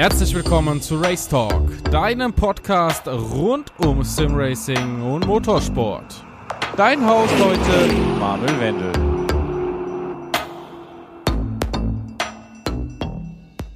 Herzlich willkommen zu Race Talk, deinem Podcast rund um Simracing und Motorsport. Dein Host heute, Manuel Wendel.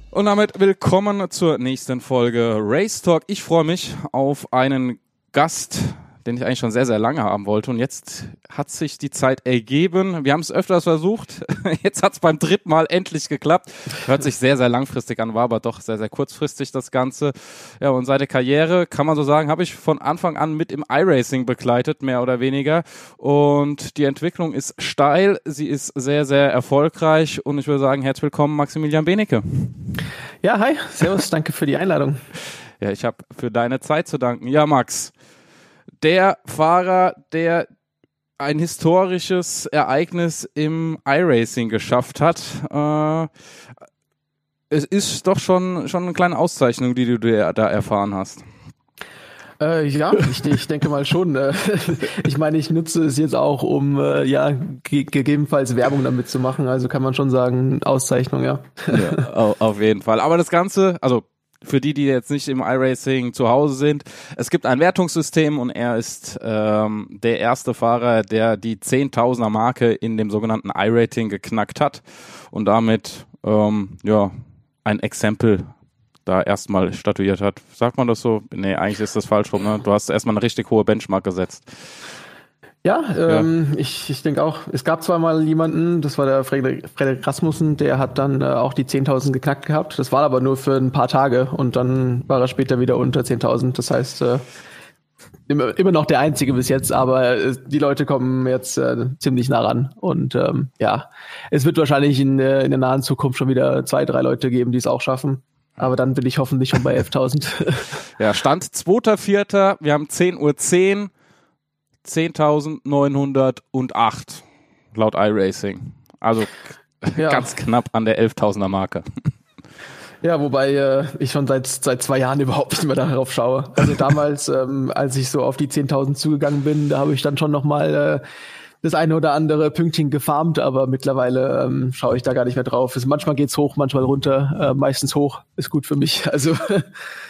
Und damit willkommen zur nächsten Folge Race Talk. Ich freue mich auf einen Gast, den ich eigentlich schon sehr, sehr lange haben wollte. Und jetzt hat sich die Zeit ergeben. Wir haben es öfters versucht. Jetzt hat es beim dritten Mal endlich geklappt. Hört sich sehr, sehr langfristig an, war aber doch sehr, sehr kurzfristig das Ganze. Ja, und seine Karriere, kann man so sagen, habe ich von Anfang an mit im iRacing begleitet, mehr oder weniger. Und die Entwicklung ist steil, sie ist sehr, sehr erfolgreich. Und ich würde sagen, herzlich willkommen, Maximilian Benecke. Ja, hi, servus, danke für die Einladung. Ja, ich habe für deine Zeit zu danken. Ja, Max, der Fahrer, der ein historisches Ereignis im iRacing geschafft hat. Äh, es ist doch schon, schon eine kleine Auszeichnung, die du da erfahren hast. Äh, ja, ich, ich, denke mal schon. Äh, ich meine, ich nutze es jetzt auch, um äh, ja gegebenenfalls Werbung damit zu machen. Also kann man schon sagen, Auszeichnung, ja. ja auf jeden Fall. Aber das Ganze, also für die, die jetzt nicht im iRacing zu Hause sind, es gibt ein Wertungssystem und er ist ähm, der erste Fahrer, der die Zehntausender Marke in dem sogenannten iRating geknackt hat und damit ähm, ja ein Exempel da erstmal statuiert hat. Sagt man das so? Nee, eigentlich ist das falsch rum. Ne? Du hast erstmal eine richtig hohe Benchmark gesetzt. Ja, ähm, ja. ich, ich denke auch, es gab zwar mal jemanden, das war der Frederik, Frederik Rasmussen, der hat dann äh, auch die 10.000 geknackt gehabt. Das war aber nur für ein paar Tage und dann war er später wieder unter 10.000. Das heißt, äh, immer, immer noch der Einzige bis jetzt, aber äh, die Leute kommen jetzt äh, ziemlich nah ran. Und ähm, ja, es wird wahrscheinlich in, äh, in der nahen Zukunft schon wieder zwei, drei Leute geben, die es auch schaffen. Aber dann bin ich hoffentlich schon bei 11.000. ja, Stand 2.4. Wir haben 10.10 Uhr. 10 10.908 laut iRacing. Also ja. ganz knapp an der 11.000er Marke. Ja, wobei äh, ich schon seit seit zwei Jahren überhaupt nicht mehr darauf schaue. Also damals, ähm, als ich so auf die 10.000 zugegangen bin, da habe ich dann schon noch mal äh, das eine oder andere Pünktchen gefarmt, aber mittlerweile ähm, schaue ich da gar nicht mehr drauf. Also manchmal geht's hoch, manchmal runter, äh, meistens hoch. Ist gut für mich. Also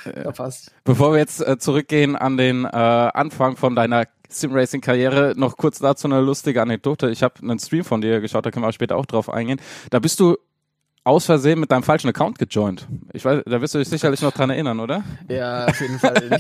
ja, passt. Bevor wir jetzt äh, zurückgehen an den äh, Anfang von deiner Sim-Racing-Karriere, noch kurz dazu eine lustige Anekdote. Ich habe einen Stream von dir geschaut, da können wir später auch drauf eingehen. Da bist du aus Versehen mit deinem falschen Account gejoint. Ich weiß, da wirst du dich sicherlich noch dran erinnern, oder? Ja, auf jeden Fall.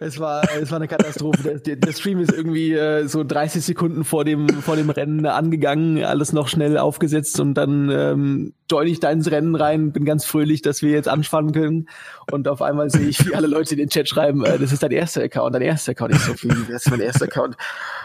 es war, es war eine Katastrophe. Der, der Stream ist irgendwie äh, so 30 Sekunden vor dem, vor dem Rennen angegangen, alles noch schnell aufgesetzt und dann ähm, join ich da ins Rennen rein, bin ganz fröhlich, dass wir jetzt anfangen können. Und auf einmal sehe ich, wie alle Leute in den Chat schreiben, äh, das ist dein erster Account, dein erster Account. Ich so, wie, das ist mein erster Account.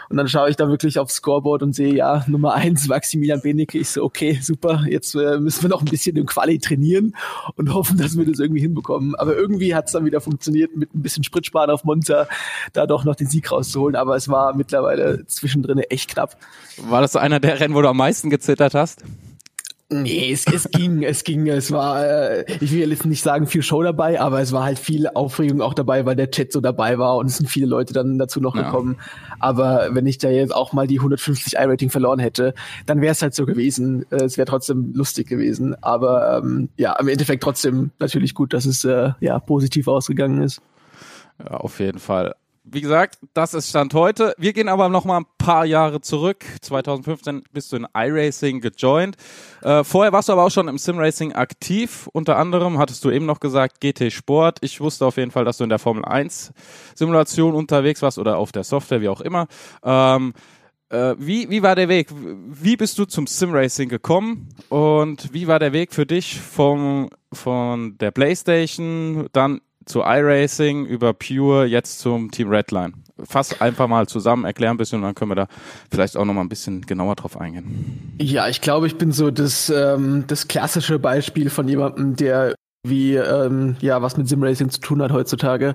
Und dann schaue ich da wirklich aufs Scoreboard und sehe, ja, Nummer eins, Maximilian Benecke. Ich so, okay, super, jetzt äh, müssen wir noch ein bisschen im Quali trainieren und hoffen, dass wir das irgendwie hinbekommen. Aber irgendwie hat es dann wieder funktioniert, mit ein bisschen Spritsparen auf Monza da doch noch den Sieg rauszuholen. Aber es war mittlerweile zwischendrin echt knapp. War das so einer der Rennen, wo du am meisten gezittert hast? Nee, es, es ging, es ging, es war, äh, ich will jetzt nicht sagen viel Show dabei, aber es war halt viel Aufregung auch dabei, weil der Chat so dabei war und es sind viele Leute dann dazu noch ja. gekommen. Aber wenn ich da jetzt auch mal die 150 i-Rating verloren hätte, dann wäre es halt so gewesen. Äh, es wäre trotzdem lustig gewesen. Aber ähm, ja, im Endeffekt trotzdem natürlich gut, dass es äh, ja positiv ausgegangen ist. Ja, auf jeden Fall wie gesagt, das ist Stand heute. Wir gehen aber noch mal ein paar Jahre zurück. 2015 bist du in iRacing gejoint. Äh, vorher warst du aber auch schon im Simracing aktiv. Unter anderem hattest du eben noch gesagt GT Sport. Ich wusste auf jeden Fall, dass du in der Formel 1 Simulation unterwegs warst oder auf der Software, wie auch immer. Ähm, äh, wie, wie war der Weg? Wie bist du zum Simracing gekommen? Und wie war der Weg für dich vom, von der Playstation dann zu iRacing, über Pure, jetzt zum Team Redline. Fass einfach mal zusammen, erklär ein bisschen und dann können wir da vielleicht auch noch mal ein bisschen genauer drauf eingehen. Ja, ich glaube, ich bin so das, ähm, das klassische Beispiel von jemandem, der wie ähm, ja was mit Simracing zu tun hat heutzutage.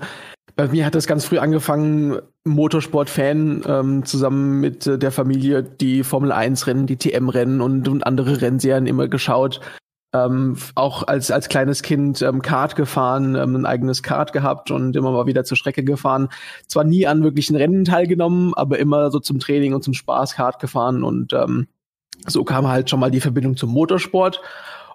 Bei mir hat das ganz früh angefangen, Motorsport-Fan, ähm, zusammen mit äh, der Familie die Formel 1-Rennen, die TM-Rennen und, und andere Rennserien immer geschaut ähm, auch als, als kleines Kind ähm, Kart gefahren, ähm, ein eigenes Kart gehabt und immer mal wieder zur Strecke gefahren. Zwar nie an wirklichen Rennen teilgenommen, aber immer so zum Training und zum Spaß Kart gefahren und ähm, so kam halt schon mal die Verbindung zum Motorsport.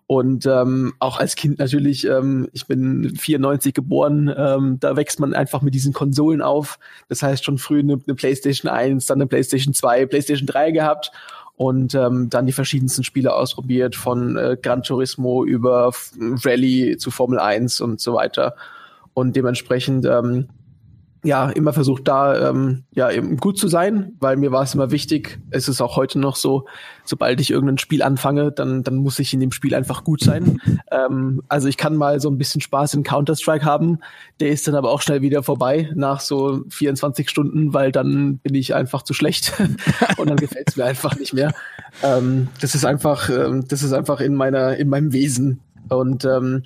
Und ähm, auch als Kind natürlich, ähm, ich bin 94 geboren, ähm, da wächst man einfach mit diesen Konsolen auf. Das heißt schon früh eine, eine PlayStation 1, dann eine PlayStation 2, PlayStation 3 gehabt und ähm, dann die verschiedensten Spiele ausprobiert, von äh, Gran Turismo über Rallye zu Formel 1 und so weiter. Und dementsprechend ähm, ja, immer versucht da ähm, ja eben gut zu sein, weil mir war es immer wichtig. Es ist auch heute noch so, sobald ich irgendein Spiel anfange, dann dann muss ich in dem Spiel einfach gut sein. Ähm, also ich kann mal so ein bisschen Spaß in Counter Strike haben, der ist dann aber auch schnell wieder vorbei nach so 24 Stunden, weil dann bin ich einfach zu schlecht und dann gefällt es mir einfach nicht mehr. Ähm, das ist einfach, ähm, das ist einfach in meiner in meinem Wesen und ähm,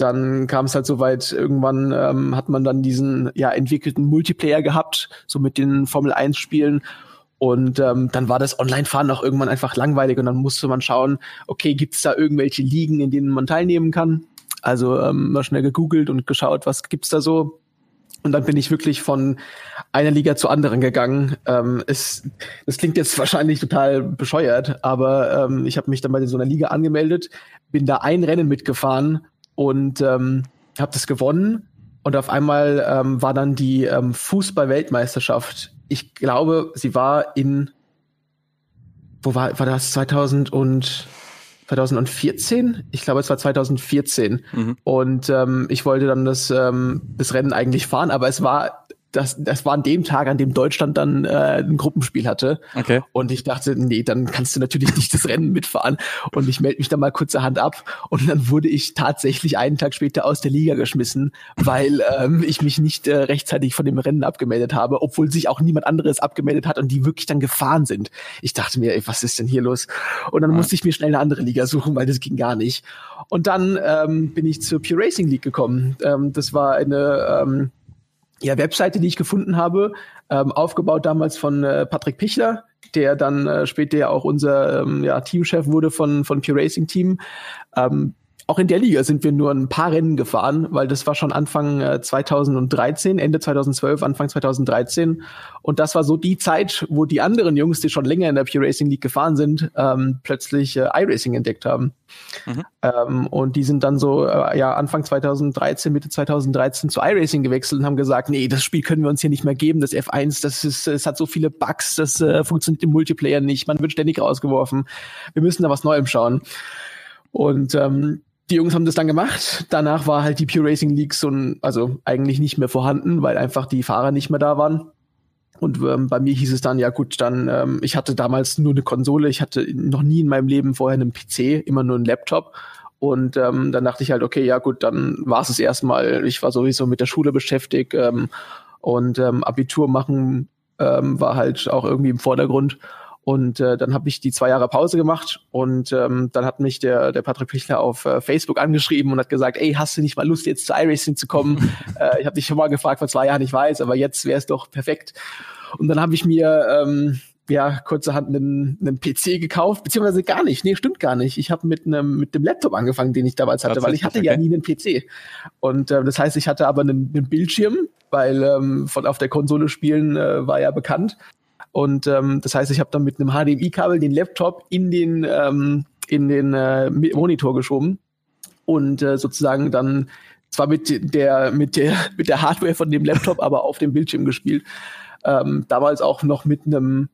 dann kam es halt so weit, irgendwann ähm, hat man dann diesen ja entwickelten Multiplayer gehabt, so mit den Formel 1 Spielen. Und ähm, dann war das Online-Fahren auch irgendwann einfach langweilig und dann musste man schauen, okay, gibt es da irgendwelche Ligen, in denen man teilnehmen kann? Also ähm, mal schnell gegoogelt und geschaut, was gibt's da so. Und dann bin ich wirklich von einer Liga zur anderen gegangen. Ähm, es, das klingt jetzt wahrscheinlich total bescheuert, aber ähm, ich habe mich dann bei so einer Liga angemeldet, bin da ein Rennen mitgefahren und ähm, habe das gewonnen. Und auf einmal ähm, war dann die ähm, Fußball-Weltmeisterschaft. Ich glaube, sie war in, wo war, war das 2000 und 2014? Ich glaube, es war 2014. Mhm. Und ähm, ich wollte dann das, ähm, das Rennen eigentlich fahren, aber es war das, das war an dem Tag, an dem Deutschland dann äh, ein Gruppenspiel hatte. Okay. Und ich dachte, nee, dann kannst du natürlich nicht das Rennen mitfahren. Und ich melde mich dann mal kurzerhand ab. Und dann wurde ich tatsächlich einen Tag später aus der Liga geschmissen, weil ähm, ich mich nicht äh, rechtzeitig von dem Rennen abgemeldet habe, obwohl sich auch niemand anderes abgemeldet hat und die wirklich dann gefahren sind. Ich dachte mir, ey, was ist denn hier los? Und dann ja. musste ich mir schnell eine andere Liga suchen, weil das ging gar nicht. Und dann ähm, bin ich zur Pure Racing League gekommen. Ähm, das war eine ähm, ja, Webseite, die ich gefunden habe, ähm, aufgebaut damals von äh, Patrick Pichler, der dann äh, später ja auch unser ähm, ja, Teamchef wurde von, von Pure Racing Team. Ähm, auch in der Liga sind wir nur ein paar Rennen gefahren, weil das war schon Anfang äh, 2013, Ende 2012, Anfang 2013. Und das war so die Zeit, wo die anderen Jungs, die schon länger in der Pure Racing League gefahren sind, ähm, plötzlich äh, iRacing entdeckt haben. Mhm. Ähm, und die sind dann so äh, ja Anfang 2013, Mitte 2013 zu iRacing gewechselt und haben gesagt, nee, das Spiel können wir uns hier nicht mehr geben, das F1, das ist, es hat so viele Bugs, das äh, funktioniert im Multiplayer nicht, man wird ständig rausgeworfen. Wir müssen da was Neuem schauen. Und ähm, die Jungs haben das dann gemacht. Danach war halt die Pure Racing League so ein, also eigentlich nicht mehr vorhanden, weil einfach die Fahrer nicht mehr da waren. Und ähm, bei mir hieß es dann, ja gut, dann, ähm, ich hatte damals nur eine Konsole, ich hatte noch nie in meinem Leben vorher einen PC, immer nur einen Laptop. Und ähm, dann dachte ich halt, okay, ja gut, dann war es erstmal. Ich war sowieso mit der Schule beschäftigt ähm, und ähm, Abitur machen ähm, war halt auch irgendwie im Vordergrund. Und äh, dann habe ich die zwei Jahre Pause gemacht und ähm, dann hat mich der, der Patrick Pichler auf äh, Facebook angeschrieben und hat gesagt, ey, hast du nicht mal Lust, jetzt zu iRacing zu kommen? äh, ich habe dich schon mal gefragt vor zwei Jahren, ich weiß, aber jetzt wäre es doch perfekt. Und dann habe ich mir ähm, ja kurzerhand einen, einen PC gekauft, beziehungsweise gar nicht. Nee, stimmt gar nicht. Ich habe mit einem mit dem Laptop angefangen, den ich damals hatte, weil ich hatte okay. ja nie einen PC. Und äh, das heißt, ich hatte aber einen, einen Bildschirm, weil ähm, von auf der Konsole spielen äh, war ja bekannt. Und ähm, das heißt, ich habe dann mit einem HDMI-Kabel den Laptop in den, ähm, in den äh, Monitor geschoben und äh, sozusagen dann zwar mit der, mit der, mit der Hardware von dem Laptop, aber auf dem Bildschirm gespielt. Ähm, damals auch noch mit einem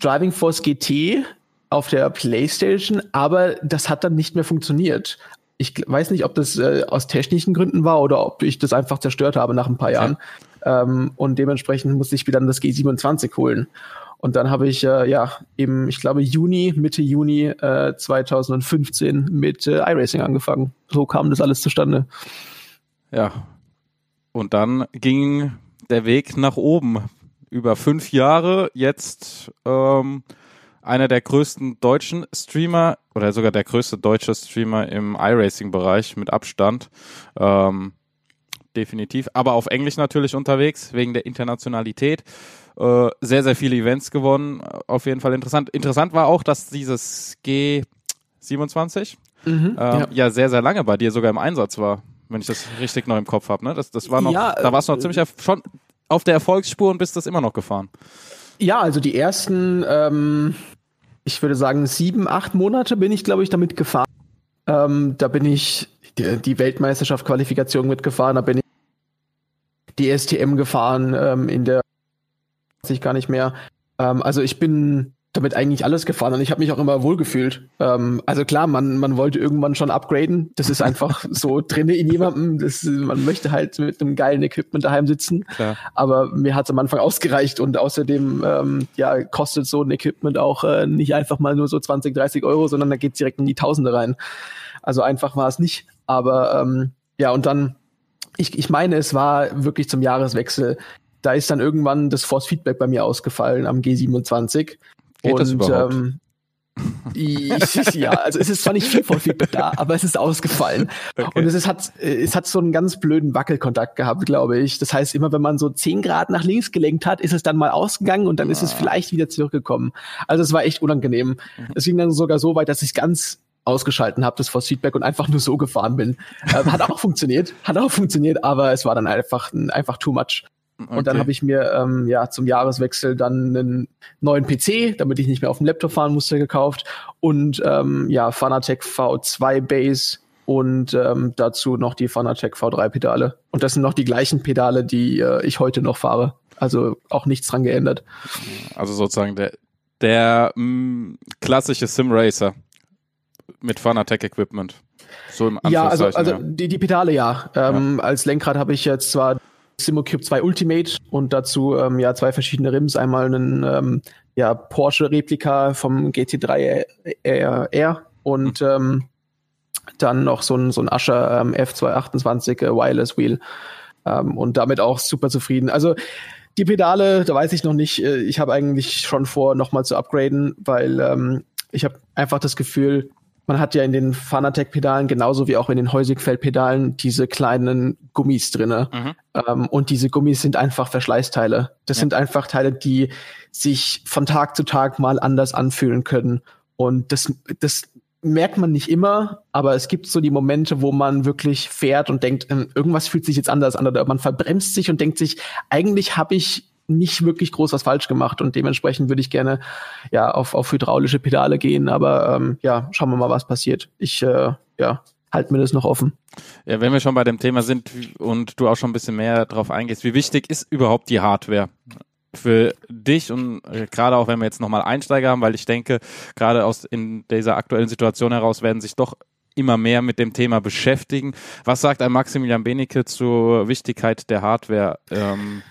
Driving Force GT auf der PlayStation, aber das hat dann nicht mehr funktioniert. Ich weiß nicht, ob das äh, aus technischen Gründen war oder ob ich das einfach zerstört habe nach ein paar Jahren. Ähm, und dementsprechend musste ich mir dann das G27 holen. Und dann habe ich äh, ja eben, ich glaube, Juni, Mitte Juni äh, 2015 mit äh, iRacing angefangen. So kam das alles zustande. Ja. Und dann ging der Weg nach oben. Über fünf Jahre jetzt ähm, einer der größten deutschen Streamer oder sogar der größte deutsche Streamer im iRacing-Bereich mit Abstand. Ähm, definitiv. Aber auf Englisch natürlich unterwegs, wegen der Internationalität. Äh, sehr, sehr viele Events gewonnen. Auf jeden Fall interessant. Interessant war auch, dass dieses G27 mhm, ähm, ja. ja. sehr, sehr lange bei dir sogar im Einsatz war, wenn ich das richtig noch im Kopf habe. Ne? Das, das war noch, ja, da warst du noch äh, ziemlich schon auf der Erfolgsspur und bist das immer noch gefahren. Ja, also die ersten, ähm, ich würde sagen, sieben, acht Monate bin ich, glaube ich, damit gefahren. Ähm, da bin ich die, die Weltmeisterschaft Qualifikation mitgefahren, da bin ich die STM gefahren ähm, in der weiß ich gar nicht mehr. Ähm, also ich bin damit eigentlich alles gefahren und ich habe mich auch immer wohlgefühlt. Ähm, also klar, man, man wollte irgendwann schon upgraden. Das ist einfach so drin in jemandem. Das, man möchte halt mit einem geilen Equipment daheim sitzen. Klar. Aber mir hat es am Anfang ausgereicht und außerdem ähm, ja, kostet so ein Equipment auch äh, nicht einfach mal nur so 20, 30 Euro, sondern da geht direkt in die Tausende rein. Also einfach war es nicht. Aber ähm, ja, und dann, ich, ich meine, es war wirklich zum Jahreswechsel. Da ist dann irgendwann das Force Feedback bei mir ausgefallen am G27. Geht und, das überhaupt? Ähm, ich, ja, also es ist zwar nicht viel Feedback da, aber es ist ausgefallen. Okay. Und es ist, hat, es hat so einen ganz blöden Wackelkontakt gehabt, glaube ich. Das heißt, immer wenn man so zehn Grad nach links gelenkt hat, ist es dann mal ausgegangen und dann ah. ist es ah. vielleicht wieder zurückgekommen. Also es war echt unangenehm. Mhm. Es ging dann sogar so weit, dass ich ganz ausgeschalten habe, das Force Feedback und einfach nur so gefahren bin. Äh, hat auch funktioniert, hat auch funktioniert, aber es war dann einfach, einfach too much. Okay. Und dann habe ich mir ähm, ja zum Jahreswechsel dann einen neuen PC, damit ich nicht mehr auf dem Laptop fahren musste, gekauft und ähm, ja Fanatec V2 Base und ähm, dazu noch die Fanatec V3 Pedale. Und das sind noch die gleichen Pedale, die äh, ich heute noch fahre. Also auch nichts dran geändert. Also sozusagen der der mh, mm, klassische Simracer mit Fanatec Equipment. So im Ja, also, also ja. Die, die Pedale ja. Ähm, ja. Als Lenkrad habe ich jetzt zwar SimoCube 2 Ultimate und dazu ähm, ja zwei verschiedene Rims. Einmal einen ähm, ja, Porsche-Replika vom GT3 R, R und mhm. ähm, dann noch so ein, so ein Ascher ähm, F228 äh, Wireless Wheel ähm, und damit auch super zufrieden. Also die Pedale, da weiß ich noch nicht. Äh, ich habe eigentlich schon vor, nochmal zu upgraden, weil ähm, ich habe einfach das Gefühl, man hat ja in den Fanatec-Pedalen genauso wie auch in den Heusigfeld-Pedalen diese kleinen Gummis drinne. Mhm. Ähm, und diese Gummis sind einfach Verschleißteile. Das ja. sind einfach Teile, die sich von Tag zu Tag mal anders anfühlen können. Und das, das merkt man nicht immer, aber es gibt so die Momente, wo man wirklich fährt und denkt, ähm, irgendwas fühlt sich jetzt anders an oder man verbremst sich und denkt sich, eigentlich habe ich nicht wirklich groß was falsch gemacht und dementsprechend würde ich gerne ja auf, auf hydraulische Pedale gehen, aber ähm, ja, schauen wir mal, was passiert. Ich äh, ja, halte mir das noch offen. Ja, wenn wir schon bei dem Thema sind und du auch schon ein bisschen mehr drauf eingehst, wie wichtig ist überhaupt die Hardware? für dich und gerade auch wenn wir jetzt nochmal Einsteiger haben, weil ich denke, gerade aus in dieser aktuellen Situation heraus werden sich doch immer mehr mit dem Thema beschäftigen. Was sagt ein Maximilian Benecke zur Wichtigkeit der Hardware? Ähm,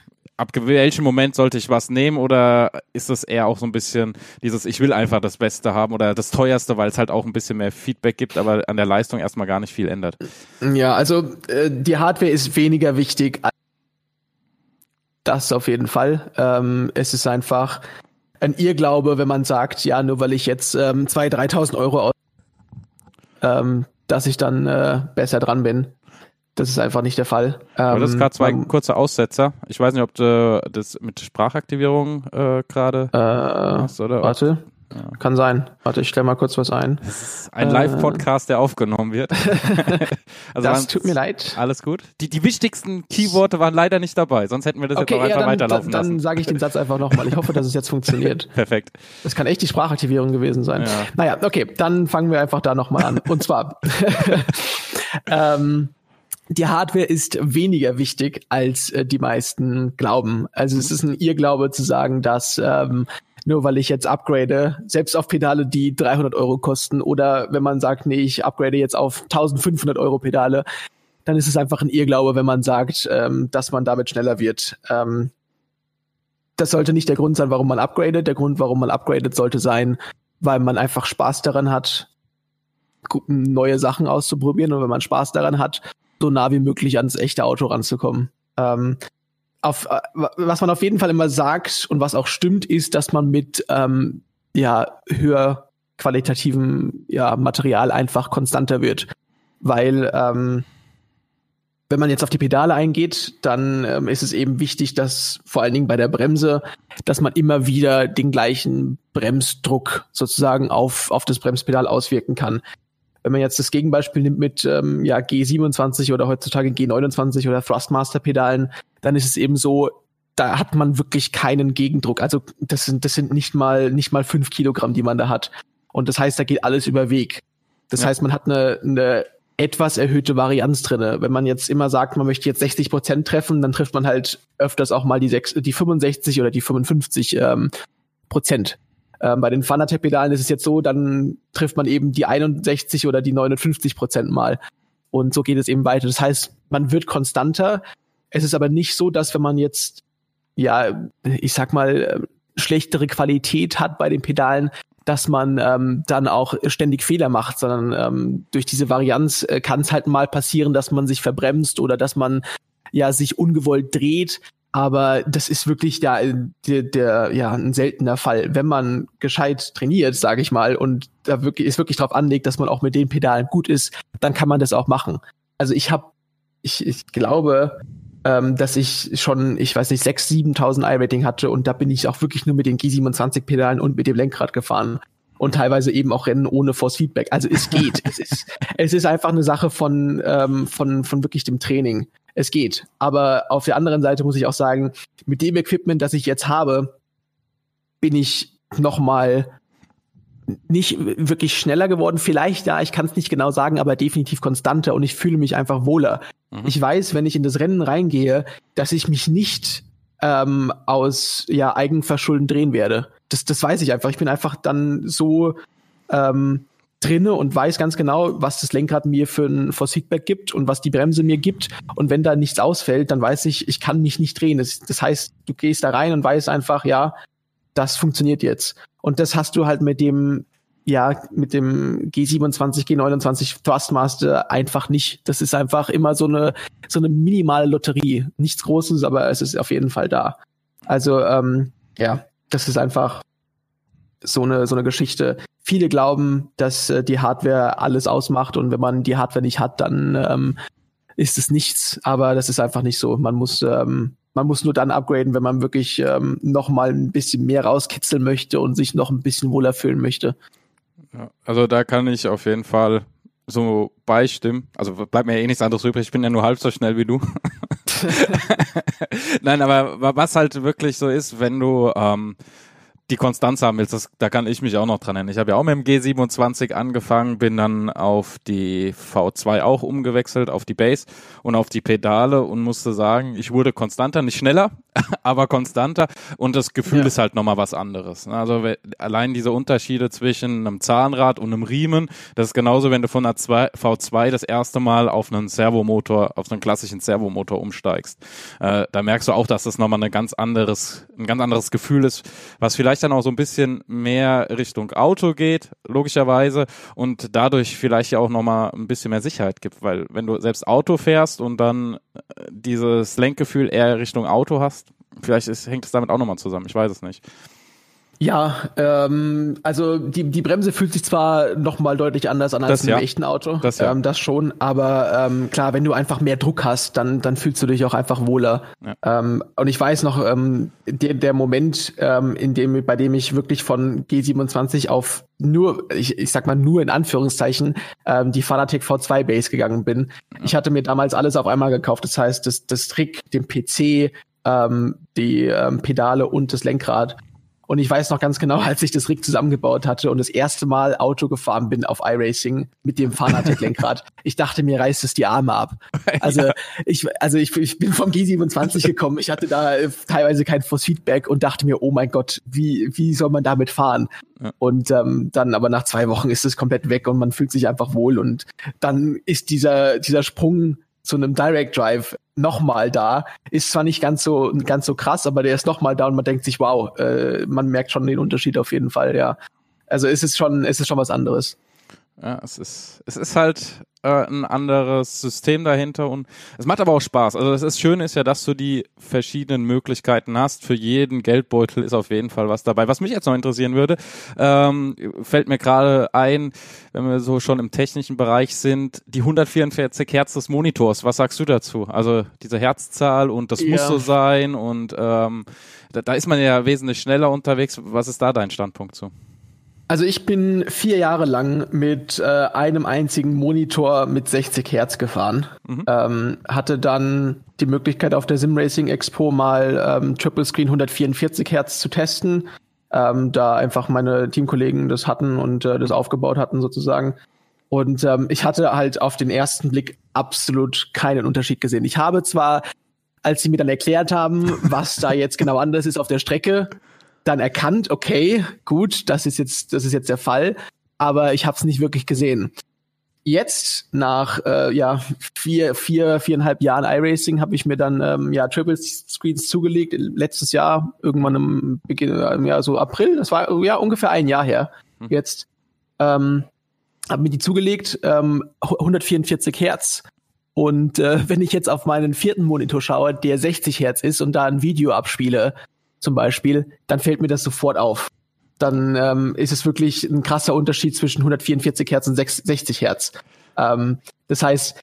ab welchem Moment sollte ich was nehmen oder ist das eher auch so ein bisschen dieses, ich will einfach das Beste haben oder das teuerste, weil es halt auch ein bisschen mehr Feedback gibt, aber an der Leistung erstmal gar nicht viel ändert? Ja, also äh, die Hardware ist weniger wichtig. als Das auf jeden Fall. Ähm, es ist einfach ein Irrglaube, wenn man sagt, ja, nur weil ich jetzt ähm, 2.000, 3.000 Euro aus, ähm, dass ich dann äh, besser dran bin. Das ist einfach nicht der Fall. Ähm, das gerade zwei ähm, kurze Aussetzer. Ich weiß nicht, ob du das mit Sprachaktivierung äh, gerade äh, hast, oder? Warte. Ja. Kann sein. Warte, ich stelle mal kurz was ein. Das ist ein Live-Podcast, der aufgenommen wird. also das tut mir leid. Alles gut. Die, die wichtigsten Keyworte waren leider nicht dabei, sonst hätten wir das okay, jetzt auch einfach dann, weiterlaufen dann, lassen. Dann sage ich den Satz einfach nochmal. Ich hoffe, dass es jetzt funktioniert. Perfekt. Das kann echt die Sprachaktivierung gewesen sein. Ja. Naja, okay, dann fangen wir einfach da nochmal an. Und zwar ähm, die Hardware ist weniger wichtig, als äh, die meisten glauben. Also es mhm. ist ein Irrglaube zu sagen, dass ähm, nur weil ich jetzt upgrade, selbst auf Pedale, die 300 Euro kosten, oder wenn man sagt, nee, ich upgrade jetzt auf 1500 Euro Pedale, dann ist es einfach ein Irrglaube, wenn man sagt, ähm, dass man damit schneller wird. Ähm, das sollte nicht der Grund sein, warum man upgradet. Der Grund, warum man upgradet, sollte sein, weil man einfach Spaß daran hat, neue Sachen auszuprobieren. Und wenn man Spaß daran hat, so nah wie möglich ans echte Auto ranzukommen. Ähm, auf, äh, was man auf jeden Fall immer sagt und was auch stimmt, ist, dass man mit ähm, ja, höher qualitativen ja, Material einfach konstanter wird. Weil ähm, wenn man jetzt auf die Pedale eingeht, dann ähm, ist es eben wichtig, dass vor allen Dingen bei der Bremse, dass man immer wieder den gleichen Bremsdruck sozusagen auf, auf das Bremspedal auswirken kann. Wenn man jetzt das Gegenbeispiel nimmt mit ähm, ja, G27 oder heutzutage G29 oder Thrustmaster-Pedalen, dann ist es eben so, da hat man wirklich keinen Gegendruck. Also das sind, das sind nicht mal, nicht mal fünf Kilogramm, die man da hat. Und das heißt, da geht alles über Weg. Das ja. heißt, man hat eine, eine etwas erhöhte Varianz drinne. Wenn man jetzt immer sagt, man möchte jetzt 60 Prozent treffen, dann trifft man halt öfters auch mal die, 6, die 65 oder die 55 ähm, Prozent. Ähm, bei den Fanatec-Pedalen ist es jetzt so, dann trifft man eben die 61 oder die 59 Prozent mal. Und so geht es eben weiter. Das heißt, man wird konstanter. Es ist aber nicht so, dass wenn man jetzt, ja, ich sag mal, schlechtere Qualität hat bei den Pedalen, dass man ähm, dann auch ständig Fehler macht, sondern ähm, durch diese Varianz äh, kann es halt mal passieren, dass man sich verbremst oder dass man ja sich ungewollt dreht. Aber das ist wirklich der, der, der ja ein seltener Fall. Wenn man gescheit trainiert, sage ich mal, und da wirklich ist wirklich drauf anlegt, dass man auch mit den Pedalen gut ist, dann kann man das auch machen. Also ich habe, ich, ich glaube, ähm, dass ich schon, ich weiß nicht, 6.000, 7.000 I-Rating hatte und da bin ich auch wirklich nur mit den G27-Pedalen und mit dem Lenkrad gefahren und teilweise eben auch Rennen ohne Force Feedback. Also es geht. es ist, es ist einfach eine Sache von, ähm, von, von wirklich dem Training. Es geht. Aber auf der anderen Seite muss ich auch sagen, mit dem Equipment, das ich jetzt habe, bin ich noch mal nicht wirklich schneller geworden. Vielleicht ja, ich kann es nicht genau sagen, aber definitiv konstanter und ich fühle mich einfach wohler. Mhm. Ich weiß, wenn ich in das Rennen reingehe, dass ich mich nicht ähm, aus ja Eigenverschulden drehen werde. Das, das weiß ich einfach. Ich bin einfach dann so ähm, drinne und weiß ganz genau, was das Lenkrad mir für ein Force Feedback gibt und was die Bremse mir gibt. Und wenn da nichts ausfällt, dann weiß ich, ich kann mich nicht drehen. Das, das heißt, du gehst da rein und weißt einfach, ja, das funktioniert jetzt. Und das hast du halt mit dem, ja, mit dem G27, G29 Thrustmaster einfach nicht. Das ist einfach immer so eine, so eine minimale Lotterie. Nichts Großes, aber es ist auf jeden Fall da. Also, ähm, ja, das ist einfach so eine, so eine Geschichte. Viele glauben, dass äh, die Hardware alles ausmacht und wenn man die Hardware nicht hat, dann ähm, ist es nichts. Aber das ist einfach nicht so. Man muss ähm, man muss nur dann upgraden, wenn man wirklich ähm, noch mal ein bisschen mehr rauskitzeln möchte und sich noch ein bisschen wohler fühlen möchte. Ja, also da kann ich auf jeden Fall so beistimmen. Also bleibt mir eh nichts anderes übrig. Ich bin ja nur halb so schnell wie du. Nein, aber was halt wirklich so ist, wenn du ähm, die Konstanz haben willst, das, da kann ich mich auch noch dran erinnern. Ich habe ja auch mit dem G27 angefangen, bin dann auf die V2 auch umgewechselt, auf die Base und auf die Pedale und musste sagen, ich wurde konstanter, nicht schneller, aber konstanter und das Gefühl ja. ist halt nochmal was anderes. Also allein diese Unterschiede zwischen einem Zahnrad und einem Riemen, das ist genauso, wenn du von einer V2 das erste Mal auf einen Servomotor, auf einen klassischen Servomotor umsteigst. Äh, da merkst du auch, dass das nochmal ein ganz anderes, ein ganz anderes Gefühl ist, was vielleicht vielleicht dann auch so ein bisschen mehr Richtung Auto geht, logischerweise, und dadurch vielleicht ja auch nochmal ein bisschen mehr Sicherheit gibt, weil wenn du selbst Auto fährst und dann äh, dieses Lenkgefühl eher Richtung Auto hast, vielleicht ist, hängt es damit auch nochmal zusammen, ich weiß es nicht. Ja, ähm, also die, die Bremse fühlt sich zwar noch mal deutlich anders an als das, in einem ja. echten Auto, das, ja. ähm, das schon, aber ähm, klar, wenn du einfach mehr Druck hast, dann, dann fühlst du dich auch einfach wohler. Ja. Ähm, und ich weiß noch, ähm, der, der Moment, ähm, in dem, bei dem ich wirklich von G27 auf nur, ich, ich sag mal nur in Anführungszeichen, ähm, die Fanatec V2 Base gegangen bin. Ich hatte mir damals alles auf einmal gekauft, das heißt, das, das Trick, den PC, ähm, die ähm, Pedale und das Lenkrad. Und ich weiß noch ganz genau, als ich das Rig zusammengebaut hatte und das erste Mal Auto gefahren bin auf iRacing mit dem Fanatec-Lenkrad. ich dachte, mir reißt es die Arme ab. Also ja. ich, also ich, ich bin vom G27 gekommen. Ich hatte da äh, teilweise kein Force-Feedback und dachte mir, oh mein Gott, wie, wie soll man damit fahren? Ja. Und ähm, dann aber nach zwei Wochen ist es komplett weg und man fühlt sich einfach wohl. Und dann ist dieser, dieser Sprung zu einem Direct Drive nochmal da. Ist zwar nicht ganz so ganz so krass, aber der ist nochmal da und man denkt sich, wow, äh, man merkt schon den Unterschied auf jeden Fall, ja. Also es ist schon, es ist schon was anderes. Ja, es ist, es ist halt äh, ein anderes System dahinter und es macht aber auch Spaß. Also das ist Schöne ist ja, dass du die verschiedenen Möglichkeiten hast. Für jeden Geldbeutel ist auf jeden Fall was dabei. Was mich jetzt noch interessieren würde, ähm, fällt mir gerade ein, wenn wir so schon im technischen Bereich sind, die 144 Hertz des Monitors. Was sagst du dazu? Also diese Herzzahl und das ja. muss so sein und ähm, da, da ist man ja wesentlich schneller unterwegs. Was ist da dein Standpunkt zu? Also ich bin vier Jahre lang mit äh, einem einzigen Monitor mit 60 Hertz gefahren. Mhm. Ähm, hatte dann die Möglichkeit auf der Sim Racing Expo mal ähm, Triple Screen 144 Hertz zu testen, ähm, da einfach meine Teamkollegen das hatten und äh, das aufgebaut hatten sozusagen. Und ähm, ich hatte halt auf den ersten Blick absolut keinen Unterschied gesehen. Ich habe zwar, als sie mir dann erklärt haben, was da jetzt genau anders ist auf der Strecke, dann erkannt, okay, gut, das ist jetzt, das ist jetzt der Fall, aber ich habe es nicht wirklich gesehen. Jetzt nach äh, ja vier, vier, viereinhalb Jahren iRacing habe ich mir dann ähm, ja Triple Screens zugelegt. Letztes Jahr irgendwann im Beginn, äh, ja so April. Das war ja ungefähr ein Jahr her. Hm. Jetzt ähm, habe mir die zugelegt, ähm, 144 Hertz. Und äh, wenn ich jetzt auf meinen vierten Monitor schaue, der 60 Hertz ist und da ein Video abspiele, zum Beispiel, dann fällt mir das sofort auf. Dann ähm, ist es wirklich ein krasser Unterschied zwischen 144 Hertz und 60 Hertz. Ähm, das heißt,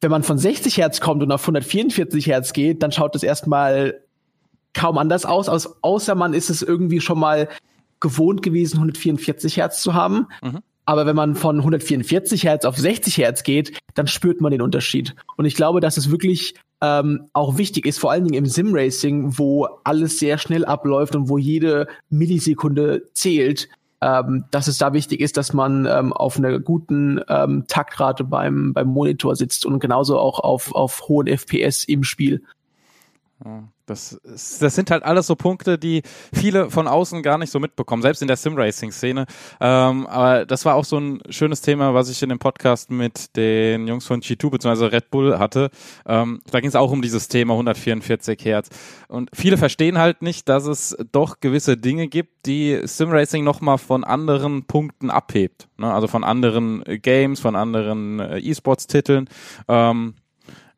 wenn man von 60 Hertz kommt und auf 144 Hertz geht, dann schaut das erstmal kaum anders aus, außer man ist es irgendwie schon mal gewohnt gewesen, 144 Hertz zu haben. Mhm. Aber wenn man von 144 Hertz auf 60 Hertz geht, dann spürt man den Unterschied. Und ich glaube, dass es wirklich ähm, auch wichtig ist, vor allen Dingen im Sim-Racing, wo alles sehr schnell abläuft und wo jede Millisekunde zählt, ähm, dass es da wichtig ist, dass man ähm, auf einer guten ähm, Taktrate beim, beim Monitor sitzt und genauso auch auf, auf hohen FPS im Spiel. Das, das sind halt alles so Punkte, die viele von außen gar nicht so mitbekommen, selbst in der Sim-Racing-Szene. Ähm, aber das war auch so ein schönes Thema, was ich in dem Podcast mit den Jungs von G2 bzw. Red Bull hatte. Ähm, da ging es auch um dieses Thema 144 Hertz. Und viele verstehen halt nicht, dass es doch gewisse Dinge gibt, die Sim-Racing nochmal von anderen Punkten abhebt. Ne? Also von anderen Games, von anderen äh, E-Sports-Titeln. Ähm,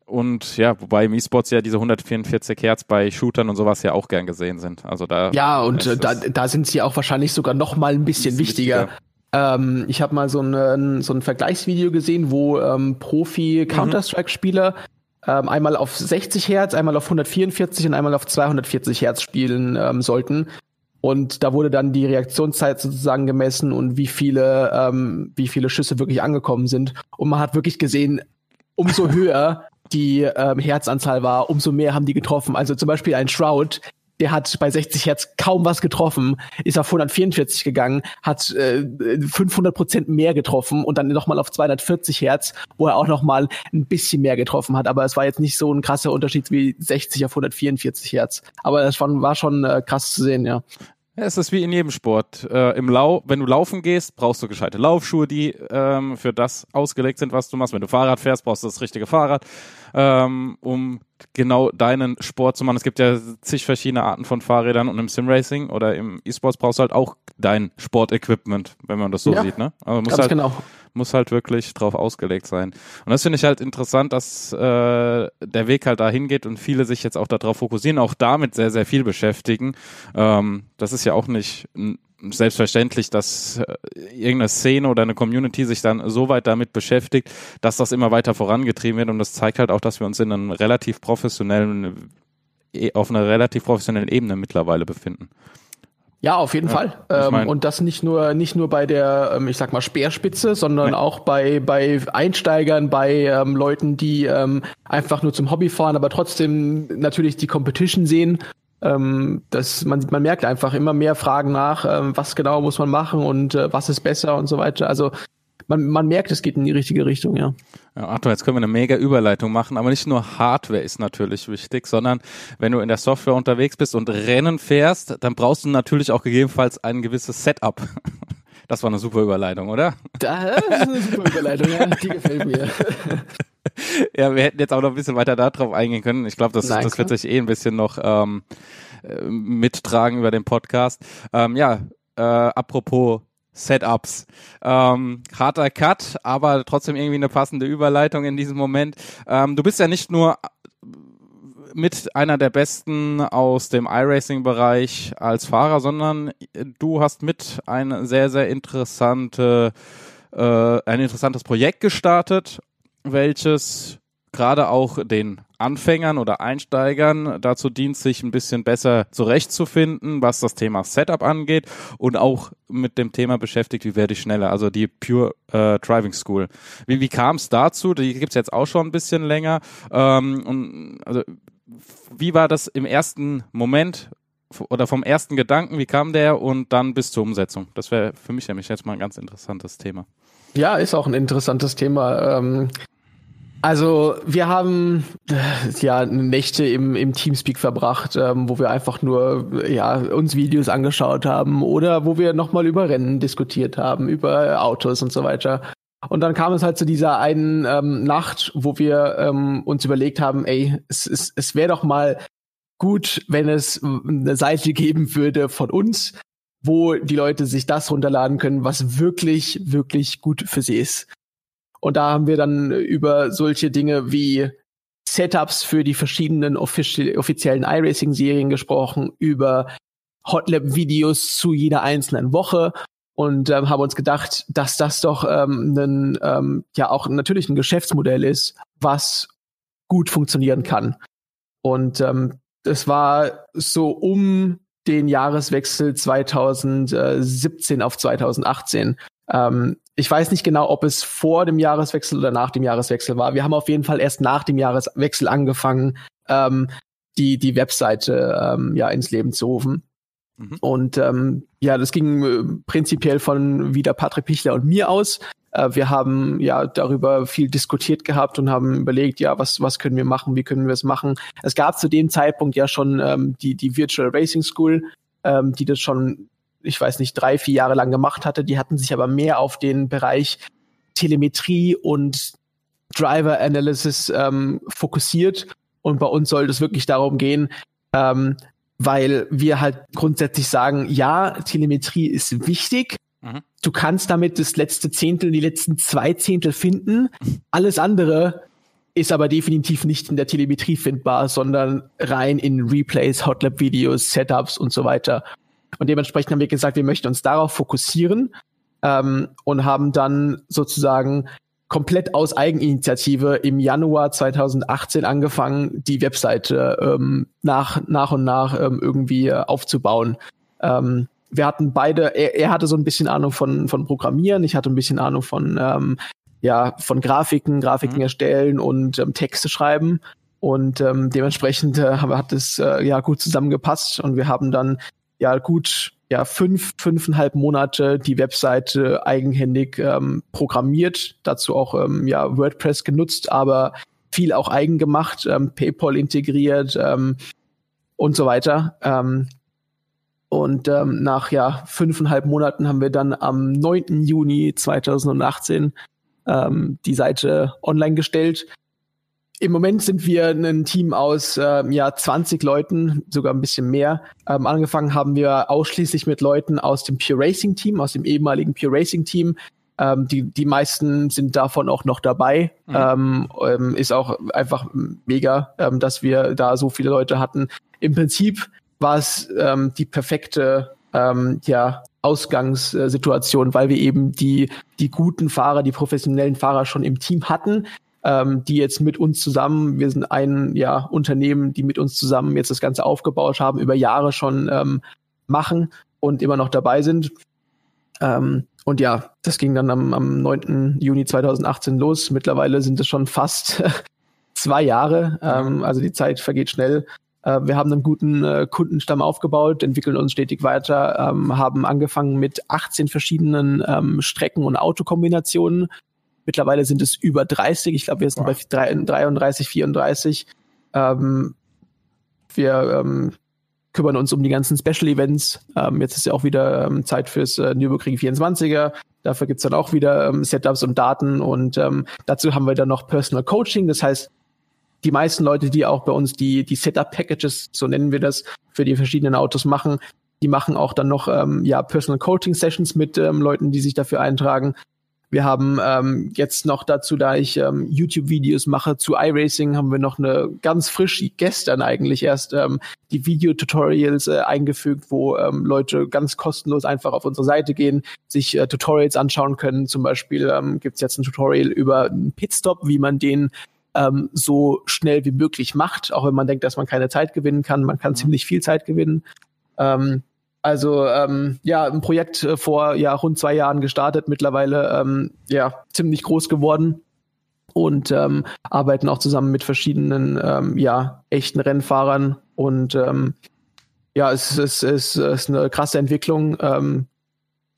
und ja, wobei im E-Sports ja diese 144 Hertz bei Shootern und sowas ja auch gern gesehen sind. Also da. Ja, und äh, da, da sind sie auch wahrscheinlich sogar noch mal ein bisschen wichtiger. wichtiger. Ähm, ich habe mal so ein, so ein Vergleichsvideo gesehen, wo ähm, Profi-Counter-Strike-Spieler ähm, einmal auf 60 Hertz, einmal auf 144 und einmal auf 240 Hertz spielen ähm, sollten. Und da wurde dann die Reaktionszeit sozusagen gemessen und wie viele, ähm, wie viele Schüsse wirklich angekommen sind. Und man hat wirklich gesehen, umso höher die ähm, Herzanzahl war, umso mehr haben die getroffen. Also zum Beispiel ein Shroud, der hat bei 60 Hertz kaum was getroffen, ist auf 144 gegangen, hat äh, 500 Prozent mehr getroffen und dann nochmal auf 240 Hertz, wo er auch nochmal ein bisschen mehr getroffen hat. Aber es war jetzt nicht so ein krasser Unterschied wie 60 auf 144 Hertz. Aber das war, war schon äh, krass zu sehen, ja. Es ist wie in jedem Sport. Äh, Im Lau, wenn du laufen gehst, brauchst du gescheite Laufschuhe, die ähm, für das ausgelegt sind, was du machst. Wenn du Fahrrad fährst, brauchst du das richtige Fahrrad, ähm, um genau deinen Sport zu machen. Es gibt ja zig verschiedene Arten von Fahrrädern und im Simracing oder im E-Sports brauchst du halt auch dein Sportequipment, wenn man das so ja, sieht. Ne? Also muss halt, genau. muss halt wirklich drauf ausgelegt sein. Und das finde ich halt interessant, dass äh, der Weg halt dahin geht und viele sich jetzt auch darauf fokussieren, auch damit sehr, sehr viel beschäftigen. Ähm, das ist ja auch nicht selbstverständlich, dass äh, irgendeine Szene oder eine Community sich dann so weit damit beschäftigt, dass das immer weiter vorangetrieben wird. Und das zeigt halt auch, dass wir uns in einem relativ professionellen, e, auf einer relativ professionellen Ebene mittlerweile befinden. Ja, auf jeden ja, Fall. Ähm, mein, und das nicht nur nicht nur bei der, ähm, ich sag mal Speerspitze, sondern nee. auch bei bei Einsteigern, bei ähm, Leuten, die ähm, einfach nur zum Hobby fahren, aber trotzdem natürlich die Competition sehen ähm, das, man, man merkt einfach immer mehr Fragen nach, ähm, was genau muss man machen und äh, was ist besser und so weiter. Also man, man merkt, es geht in die richtige Richtung, ja. Ja, Arthur, jetzt können wir eine mega Überleitung machen, aber nicht nur Hardware ist natürlich wichtig, sondern wenn du in der Software unterwegs bist und Rennen fährst, dann brauchst du natürlich auch gegebenenfalls ein gewisses Setup. Das war eine super Überleitung, oder? Das ist eine super Überleitung, ja, die gefällt mir. ja, wir hätten jetzt auch noch ein bisschen weiter darauf eingehen können. Ich glaube, das, das wird sich eh ein bisschen noch ähm, äh, mittragen über den Podcast. Ähm, ja, äh, apropos Setups. Ähm, harter Cut, aber trotzdem irgendwie eine passende Überleitung in diesem Moment. Ähm, du bist ja nicht nur mit einer der besten aus dem iRacing-Bereich als Fahrer, sondern du hast mit ein sehr, sehr interessante, äh, ein interessantes Projekt gestartet, welches gerade auch den Anfängern oder Einsteigern dazu dient, sich ein bisschen besser zurechtzufinden, was das Thema Setup angeht und auch mit dem Thema beschäftigt, wie werde ich schneller, also die Pure äh, Driving School. Wie, wie kam es dazu? Die gibt's jetzt auch schon ein bisschen länger. Ähm, und also wie war das im ersten Moment? oder vom ersten Gedanken, wie kam der und dann bis zur Umsetzung? Das wäre für mich nämlich jetzt mal ein ganz interessantes Thema. Ja, ist auch ein interessantes Thema. Ähm, also wir haben äh, ja Nächte im, im Teamspeak verbracht, ähm, wo wir einfach nur ja uns Videos angeschaut haben oder wo wir nochmal über Rennen diskutiert haben, über Autos und so weiter. Und dann kam es halt zu dieser einen ähm, Nacht, wo wir ähm, uns überlegt haben, ey, es, es, es wäre doch mal gut, wenn es eine Seite geben würde von uns, wo die Leute sich das runterladen können, was wirklich, wirklich gut für sie ist. Und da haben wir dann über solche Dinge wie Setups für die verschiedenen offiziellen iRacing-Serien gesprochen, über Hotlab-Videos zu jeder einzelnen Woche und ähm, haben uns gedacht, dass das doch ähm, ein, ähm, ja auch natürlich ein Geschäftsmodell ist, was gut funktionieren kann. Und ähm, das war so um den Jahreswechsel 2017 auf 2018. Ähm, ich weiß nicht genau, ob es vor dem Jahreswechsel oder nach dem Jahreswechsel war. Wir haben auf jeden Fall erst nach dem Jahreswechsel angefangen, ähm, die, die Webseite ähm, ja ins Leben zu rufen. Mhm. Und ähm, ja, das ging äh, prinzipiell von wieder Patrick Pichler und mir aus. Äh, wir haben ja darüber viel diskutiert gehabt und haben überlegt, ja, was, was können wir machen, wie können wir es machen. Es gab zu dem Zeitpunkt ja schon ähm, die, die Virtual Racing School, ähm, die das schon ich weiß nicht, drei, vier Jahre lang gemacht hatte. Die hatten sich aber mehr auf den Bereich Telemetrie und Driver Analysis ähm, fokussiert. Und bei uns soll es wirklich darum gehen, ähm, weil wir halt grundsätzlich sagen, ja, Telemetrie ist wichtig. Mhm. Du kannst damit das letzte Zehntel, die letzten zwei Zehntel finden. Alles andere ist aber definitiv nicht in der Telemetrie findbar, sondern rein in Replays, Hotlab-Videos, Setups und so weiter. Und dementsprechend haben wir gesagt, wir möchten uns darauf fokussieren ähm, und haben dann sozusagen komplett aus Eigeninitiative im Januar 2018 angefangen, die Webseite ähm, nach, nach und nach ähm, irgendwie äh, aufzubauen. Ähm, wir hatten beide, er, er hatte so ein bisschen Ahnung von, von Programmieren, ich hatte ein bisschen Ahnung von, ähm, ja, von Grafiken, Grafiken mhm. erstellen und ähm, Texte schreiben. Und ähm, dementsprechend äh, hat es äh, ja gut zusammengepasst und wir haben dann ja gut ja fünf fünfeinhalb Monate die Webseite eigenhändig ähm, programmiert, dazu auch ähm, ja WordPress genutzt, aber viel auch eigen gemacht, ähm, PayPal integriert ähm, und so weiter. Ähm, und ähm, nach ja fünfeinhalb Monaten haben wir dann am 9. Juni 2018 ähm, die Seite online gestellt. Im Moment sind wir ein Team aus äh, ja 20 Leuten, sogar ein bisschen mehr. Ähm, angefangen haben wir ausschließlich mit Leuten aus dem Pure Racing Team, aus dem ehemaligen Pure Racing Team. Ähm, die, die meisten sind davon auch noch dabei. Mhm. Ähm, ähm ist auch einfach mega, ähm, dass wir da so viele Leute hatten. Im Prinzip war es ähm, die perfekte ähm, ja, Ausgangssituation, weil wir eben die, die guten Fahrer, die professionellen Fahrer schon im Team hatten ähm, die jetzt mit uns zusammen, wir sind ein ja, Unternehmen, die mit uns zusammen jetzt das Ganze aufgebaut haben, über Jahre schon ähm, machen und immer noch dabei sind. Ähm, und ja, das ging dann am, am 9. Juni 2018 los. Mittlerweile sind es schon fast zwei Jahre. Ähm, also die Zeit vergeht schnell. Äh, wir haben einen guten äh, Kundenstamm aufgebaut, entwickeln uns stetig weiter, ähm, haben angefangen mit 18 verschiedenen ähm, Strecken und Autokombinationen Mittlerweile sind es über 30. Ich glaube, wir sind wow. bei 33, 34. Ähm, wir ähm, kümmern uns um die ganzen Special Events. Ähm, jetzt ist ja auch wieder ähm, Zeit fürs äh, Nürburgring 24er. Dafür gibt's dann auch wieder ähm, Setups und Daten und ähm, dazu haben wir dann noch Personal Coaching. Das heißt, die meisten Leute, die auch bei uns die, die Setup-Packages, so nennen wir das, für die verschiedenen Autos machen, die machen auch dann noch ähm, ja, Personal Coaching Sessions mit ähm, Leuten, die sich dafür eintragen. Wir haben ähm, jetzt noch dazu, da ich ähm, YouTube-Videos mache zu iRacing, haben wir noch eine ganz frisch, gestern eigentlich erst, ähm, die Video-Tutorials äh, eingefügt, wo ähm, Leute ganz kostenlos einfach auf unsere Seite gehen, sich äh, Tutorials anschauen können. Zum Beispiel ähm, gibt es jetzt ein Tutorial über einen Pitstop, wie man den ähm, so schnell wie möglich macht, auch wenn man denkt, dass man keine Zeit gewinnen kann. Man kann mhm. ziemlich viel Zeit gewinnen. Ähm, also ähm, ja, ein Projekt äh, vor ja rund zwei Jahren gestartet, mittlerweile ähm, ja ziemlich groß geworden und ähm, arbeiten auch zusammen mit verschiedenen ähm, ja echten Rennfahrern und ähm, ja, es, es, es ist eine krasse Entwicklung. Ähm,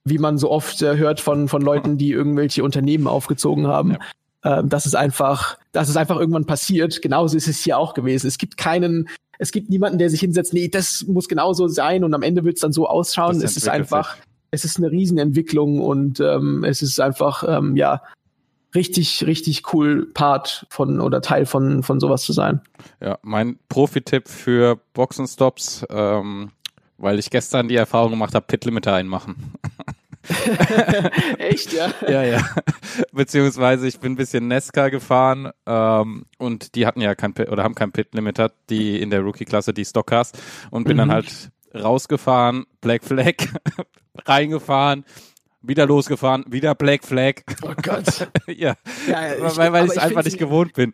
wie man so oft äh, hört von, von Leuten, die irgendwelche Unternehmen aufgezogen haben. Ja. Ähm, das ist einfach, das ist einfach irgendwann passiert. Genauso ist es hier auch gewesen. Es gibt keinen, es gibt niemanden, der sich hinsetzt, nee, das muss genauso sein und am Ende wird es dann so ausschauen. Es ist einfach, sich. es ist eine Riesenentwicklung und ähm, es ist einfach, ähm, ja, richtig, richtig cool Part von oder Teil von, von sowas zu sein. Ja, mein Profi-Tipp für Boxenstops, ähm, weil ich gestern die Erfahrung gemacht habe, Pit-Limiter einmachen. Echt, ja? ja, ja. Beziehungsweise ich bin ein bisschen Nesca gefahren ähm, und die hatten ja kein Pit, oder haben kein Pit-Limiter, die in der Rookie-Klasse, die Stockcars und bin mhm. dann halt rausgefahren, Black Flag, reingefahren, wieder losgefahren, wieder Black Flag. Oh Gott. ja. ja ich, weil, weil ich es einfach nicht gewohnt bin.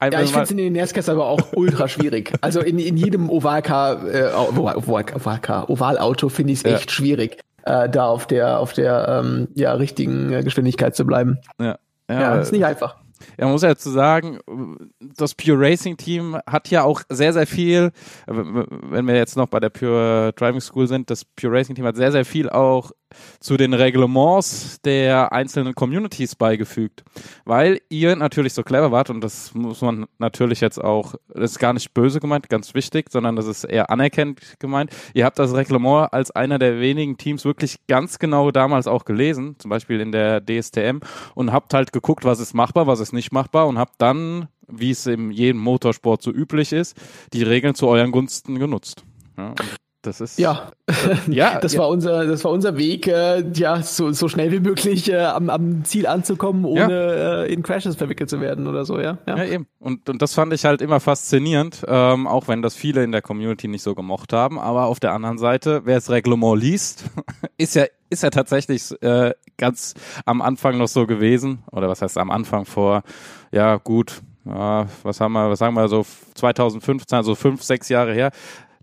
ja, ich finde es in den NASCARs aber auch ultra schwierig. Also in, in jedem Ovalcar, äh, Ovalauto finde ich es echt ja. schwierig, äh, da auf der, auf der ähm, ja, richtigen äh, Geschwindigkeit zu bleiben. Ja. Ja, ja ist nicht einfach. Ja, man muss ja dazu sagen, das Pure Racing Team hat ja auch sehr, sehr viel, wenn wir jetzt noch bei der Pure Driving School sind, das Pure Racing Team hat sehr, sehr viel auch zu den Reglements der einzelnen Communities beigefügt, weil ihr natürlich so clever wart und das muss man natürlich jetzt auch, das ist gar nicht böse gemeint, ganz wichtig, sondern das ist eher anerkennend gemeint. Ihr habt das Reglement als einer der wenigen Teams wirklich ganz genau damals auch gelesen, zum Beispiel in der DSTM und habt halt geguckt, was ist machbar, was ist nicht machbar und habt dann, wie es in jedem Motorsport so üblich ist, die Regeln zu euren Gunsten genutzt. Ja, das ist ja, ja das ja. war unser, das war unser Weg, äh, ja so, so schnell wie möglich äh, am, am Ziel anzukommen, ohne ja. äh, in Crashes verwickelt zu werden oder so, ja. Ja, eben. Und, und das fand ich halt immer faszinierend, ähm, auch wenn das viele in der Community nicht so gemocht haben. Aber auf der anderen Seite, wer das Reglement liest, ist ja ist ja tatsächlich äh, ganz am Anfang noch so gewesen oder was heißt am Anfang vor ja gut was haben wir, was sagen wir so 2015, also fünf, sechs Jahre her,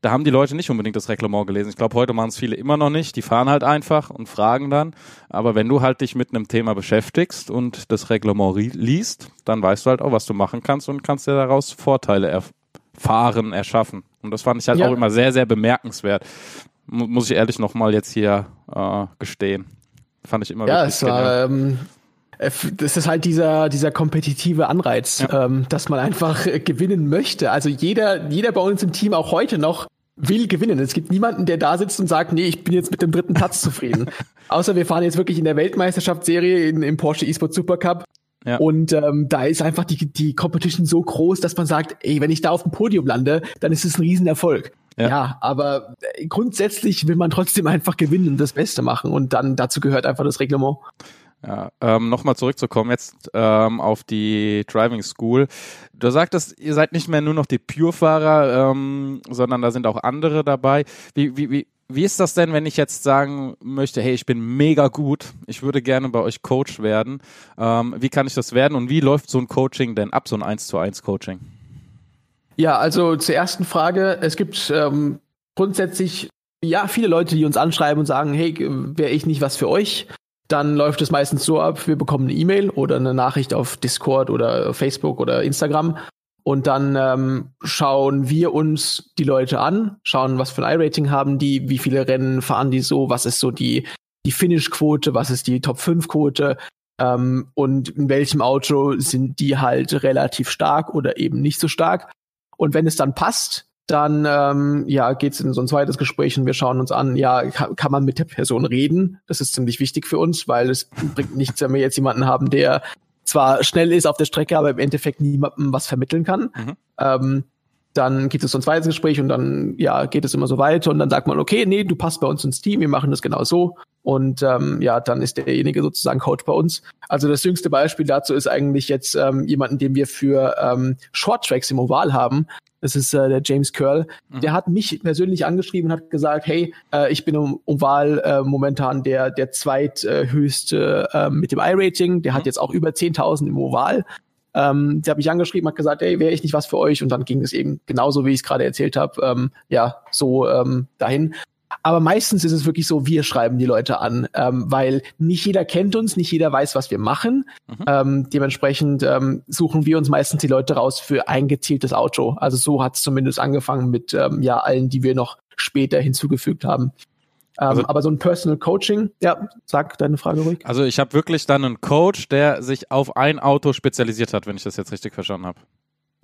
da haben die Leute nicht unbedingt das Reglement gelesen. Ich glaube, heute machen es viele immer noch nicht. Die fahren halt einfach und fragen dann. Aber wenn du halt dich mit einem Thema beschäftigst und das Reglement liest, dann weißt du halt auch, was du machen kannst und kannst dir daraus Vorteile erfahren, erschaffen. Und das fand ich halt ja. auch immer sehr, sehr bemerkenswert. muss ich ehrlich nochmal jetzt hier äh, gestehen. Fand ich immer ja, wirklich es war, ähm, äh, das ist halt dieser, dieser kompetitive Anreiz, ja. ähm, dass man einfach gewinnen möchte. Also jeder, jeder bei uns im Team auch heute noch will gewinnen. Es gibt niemanden, der da sitzt und sagt, nee, ich bin jetzt mit dem dritten Platz zufrieden. Außer wir fahren jetzt wirklich in der Weltmeisterschaftsserie in, im Porsche eSport Supercup. Ja. Und ähm, da ist einfach die, die Competition so groß, dass man sagt, ey, wenn ich da auf dem Podium lande, dann ist es ein Riesenerfolg. Ja. ja, aber äh, grundsätzlich will man trotzdem einfach gewinnen und das Beste machen. Und dann dazu gehört einfach das Reglement. Ja, ähm, nochmal zurückzukommen jetzt ähm, auf die Driving School. Du sagtest, ihr seid nicht mehr nur noch die Pure-Fahrer, ähm, sondern da sind auch andere dabei. Wie, wie, wie, wie ist das denn, wenn ich jetzt sagen möchte, hey, ich bin mega gut, ich würde gerne bei euch Coach werden. Ähm, wie kann ich das werden und wie läuft so ein Coaching denn ab, so ein 1 zu 1 Coaching? Ja, also zur ersten Frage. Es gibt ähm, grundsätzlich ja viele Leute, die uns anschreiben und sagen, hey, wäre ich nicht was für euch? Dann läuft es meistens so ab, wir bekommen eine E-Mail oder eine Nachricht auf Discord oder Facebook oder Instagram und dann ähm, schauen wir uns die Leute an, schauen, was für ein I-Rating haben die, wie viele Rennen fahren die so, was ist so die, die Finish-Quote, was ist die Top-5-Quote ähm, und in welchem Auto sind die halt relativ stark oder eben nicht so stark. Und wenn es dann passt, dann ähm, ja geht's in so ein zweites Gespräch und wir schauen uns an, ja, kann, kann man mit der Person reden? Das ist ziemlich wichtig für uns, weil es bringt nichts, wenn wir jetzt jemanden haben, der zwar schnell ist auf der Strecke, aber im Endeffekt niemandem was vermitteln kann. Mhm. Ähm, dann gibt es so ein zweites Gespräch und dann ja geht es immer so weiter und dann sagt man, okay, nee, du passt bei uns ins Team, wir machen das genau so und ähm, ja, dann ist derjenige sozusagen Coach bei uns. Also das jüngste Beispiel dazu ist eigentlich jetzt ähm, jemanden, den wir für ähm, Short Tracks im Oval haben. Das ist äh, der James Curl. Mhm. Der hat mich persönlich angeschrieben und hat gesagt, hey, äh, ich bin im Oval äh, momentan der, der zweithöchste äh, mit dem I-Rating. Der mhm. hat jetzt auch über 10.000 im Oval. Ähm, der hat mich angeschrieben, hat gesagt, hey, wäre ich nicht was für euch? Und dann ging es eben genauso, wie ich es gerade erzählt habe, ähm, ja, so ähm, dahin. Aber meistens ist es wirklich so, wir schreiben die Leute an, ähm, weil nicht jeder kennt uns, nicht jeder weiß, was wir machen. Mhm. Ähm, dementsprechend ähm, suchen wir uns meistens die Leute raus für ein gezieltes Auto. Also so hat es zumindest angefangen mit ähm, ja allen, die wir noch später hinzugefügt haben. Ähm, also, aber so ein Personal Coaching, ja, sag deine Frage ruhig. Also ich habe wirklich dann einen Coach, der sich auf ein Auto spezialisiert hat, wenn ich das jetzt richtig verstanden habe.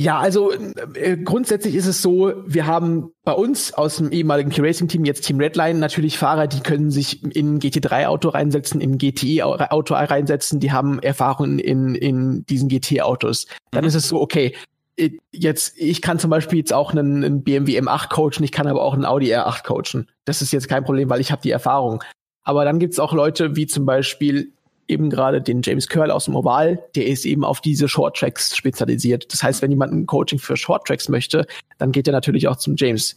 Ja, also äh, grundsätzlich ist es so, wir haben bei uns aus dem ehemaligen Q-Racing-Team, jetzt Team Redline, natürlich Fahrer, die können sich in GT3-Auto reinsetzen, in GTE-Auto reinsetzen, die haben Erfahrungen in, in diesen GT-Autos. Dann mhm. ist es so, okay, äh, jetzt, ich kann zum Beispiel jetzt auch einen, einen BMW M8 coachen, ich kann aber auch einen Audi R8 coachen. Das ist jetzt kein Problem, weil ich habe die Erfahrung. Aber dann gibt's auch Leute wie zum Beispiel eben gerade den James Curl aus dem Oval, der ist eben auf diese Short Tracks spezialisiert. Das heißt, wenn jemand ein Coaching für Short Tracks möchte, dann geht er natürlich auch zum James.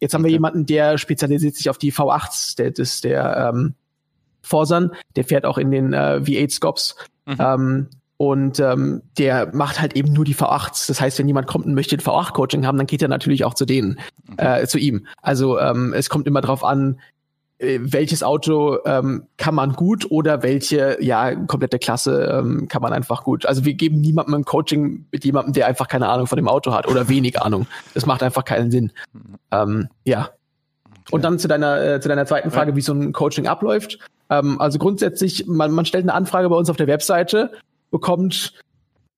Jetzt haben wir jemanden, der spezialisiert sich auf die V8s, der das der ähm, Forsan, der fährt auch in den äh, V8 Scopes. Mhm. Ähm, und ähm, der macht halt eben nur die V8s. Das heißt, wenn jemand kommt und möchte ein V8-Coaching haben, dann geht er natürlich auch zu denen, okay. äh, zu ihm. Also ähm, es kommt immer drauf an, welches Auto ähm, kann man gut oder welche, ja, komplette Klasse ähm, kann man einfach gut. Also wir geben niemandem ein Coaching mit jemandem, der einfach keine Ahnung von dem Auto hat oder wenig Ahnung. Das macht einfach keinen Sinn. Ähm, ja. Und dann zu deiner, äh, zu deiner zweiten Frage, wie so ein Coaching abläuft. Ähm, also grundsätzlich, man, man stellt eine Anfrage bei uns auf der Webseite, bekommt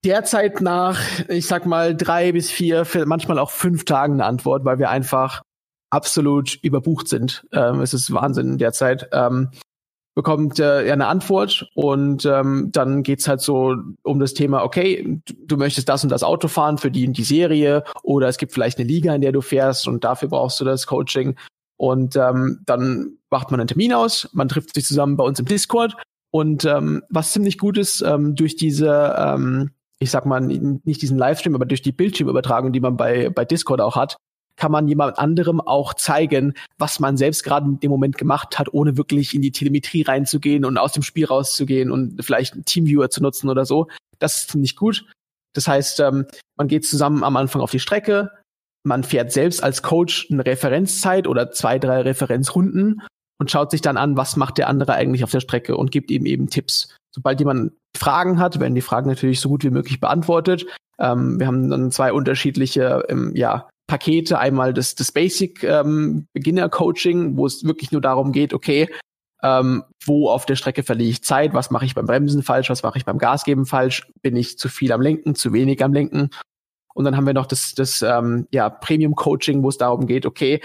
derzeit nach, ich sag mal, drei bis vier, manchmal auch fünf Tagen eine Antwort, weil wir einfach absolut überbucht sind. Ähm, es ist Wahnsinn derzeit. Ähm, bekommt äh, eine Antwort und ähm, dann geht's halt so um das Thema, okay, du, du möchtest das und das Auto fahren für die in die Serie oder es gibt vielleicht eine Liga, in der du fährst und dafür brauchst du das Coaching. Und ähm, dann macht man einen Termin aus, man trifft sich zusammen bei uns im Discord und ähm, was ziemlich gut ist, ähm, durch diese, ähm, ich sag mal, nicht diesen Livestream, aber durch die Bildschirmübertragung, die man bei, bei Discord auch hat, kann man jemand anderem auch zeigen, was man selbst gerade in dem Moment gemacht hat, ohne wirklich in die Telemetrie reinzugehen und aus dem Spiel rauszugehen und vielleicht einen Teamviewer zu nutzen oder so. Das ist ziemlich gut. Das heißt, ähm, man geht zusammen am Anfang auf die Strecke, man fährt selbst als Coach eine Referenzzeit oder zwei, drei Referenzrunden und schaut sich dann an, was macht der andere eigentlich auf der Strecke und gibt ihm eben Tipps. Sobald jemand Fragen hat, werden die Fragen natürlich so gut wie möglich beantwortet. Ähm, wir haben dann zwei unterschiedliche ähm, ja, Pakete. Einmal das, das Basic ähm, Beginner Coaching, wo es wirklich nur darum geht, okay, ähm, wo auf der Strecke verliere ich Zeit, was mache ich beim Bremsen falsch, was mache ich beim Gasgeben falsch, bin ich zu viel am Lenken, zu wenig am Lenken. Und dann haben wir noch das, das ähm, ja, Premium Coaching, wo es darum geht, okay,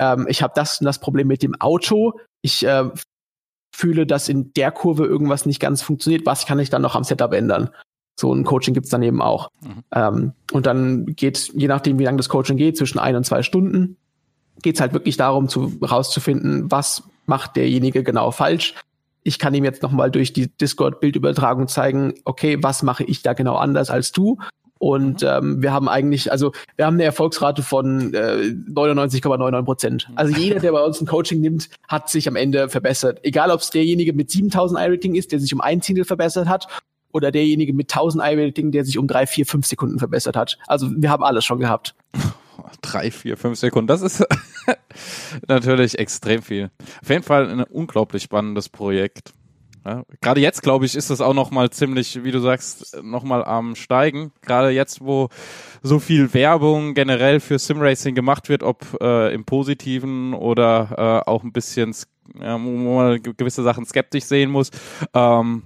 ähm, ich habe das und das Problem mit dem Auto, ich äh, fühle, dass in der Kurve irgendwas nicht ganz funktioniert, was kann ich dann noch am Setup ändern? So ein Coaching gibt's dann eben auch. Mhm. Ähm, und dann geht, je nachdem, wie lange das Coaching geht, zwischen ein und zwei Stunden, geht's halt wirklich darum, zu rauszufinden, was macht derjenige genau falsch. Ich kann ihm jetzt nochmal durch die Discord-Bildübertragung zeigen, okay, was mache ich da genau anders als du? Und mhm. ähm, wir haben eigentlich, also wir haben eine Erfolgsrate von äh, 99,99 Prozent. Mhm. Also jeder, der bei uns ein Coaching nimmt, hat sich am Ende verbessert. Egal, ob es derjenige mit 7000 I-Rating ist, der sich um ein Zehntel verbessert hat, oder derjenige mit 1000 I-Rating, der sich um drei, vier, fünf Sekunden verbessert hat. Also wir haben alles schon gehabt. Drei, vier, fünf Sekunden, das ist natürlich extrem viel. Auf jeden Fall ein unglaublich spannendes Projekt. Ja, gerade jetzt, glaube ich, ist das auch noch mal ziemlich, wie du sagst, noch mal am steigen. Gerade jetzt, wo so viel Werbung generell für Simracing gemacht wird, ob äh, im Positiven oder äh, auch ein bisschen, ja, wo man gewisse Sachen skeptisch sehen muss. Ähm,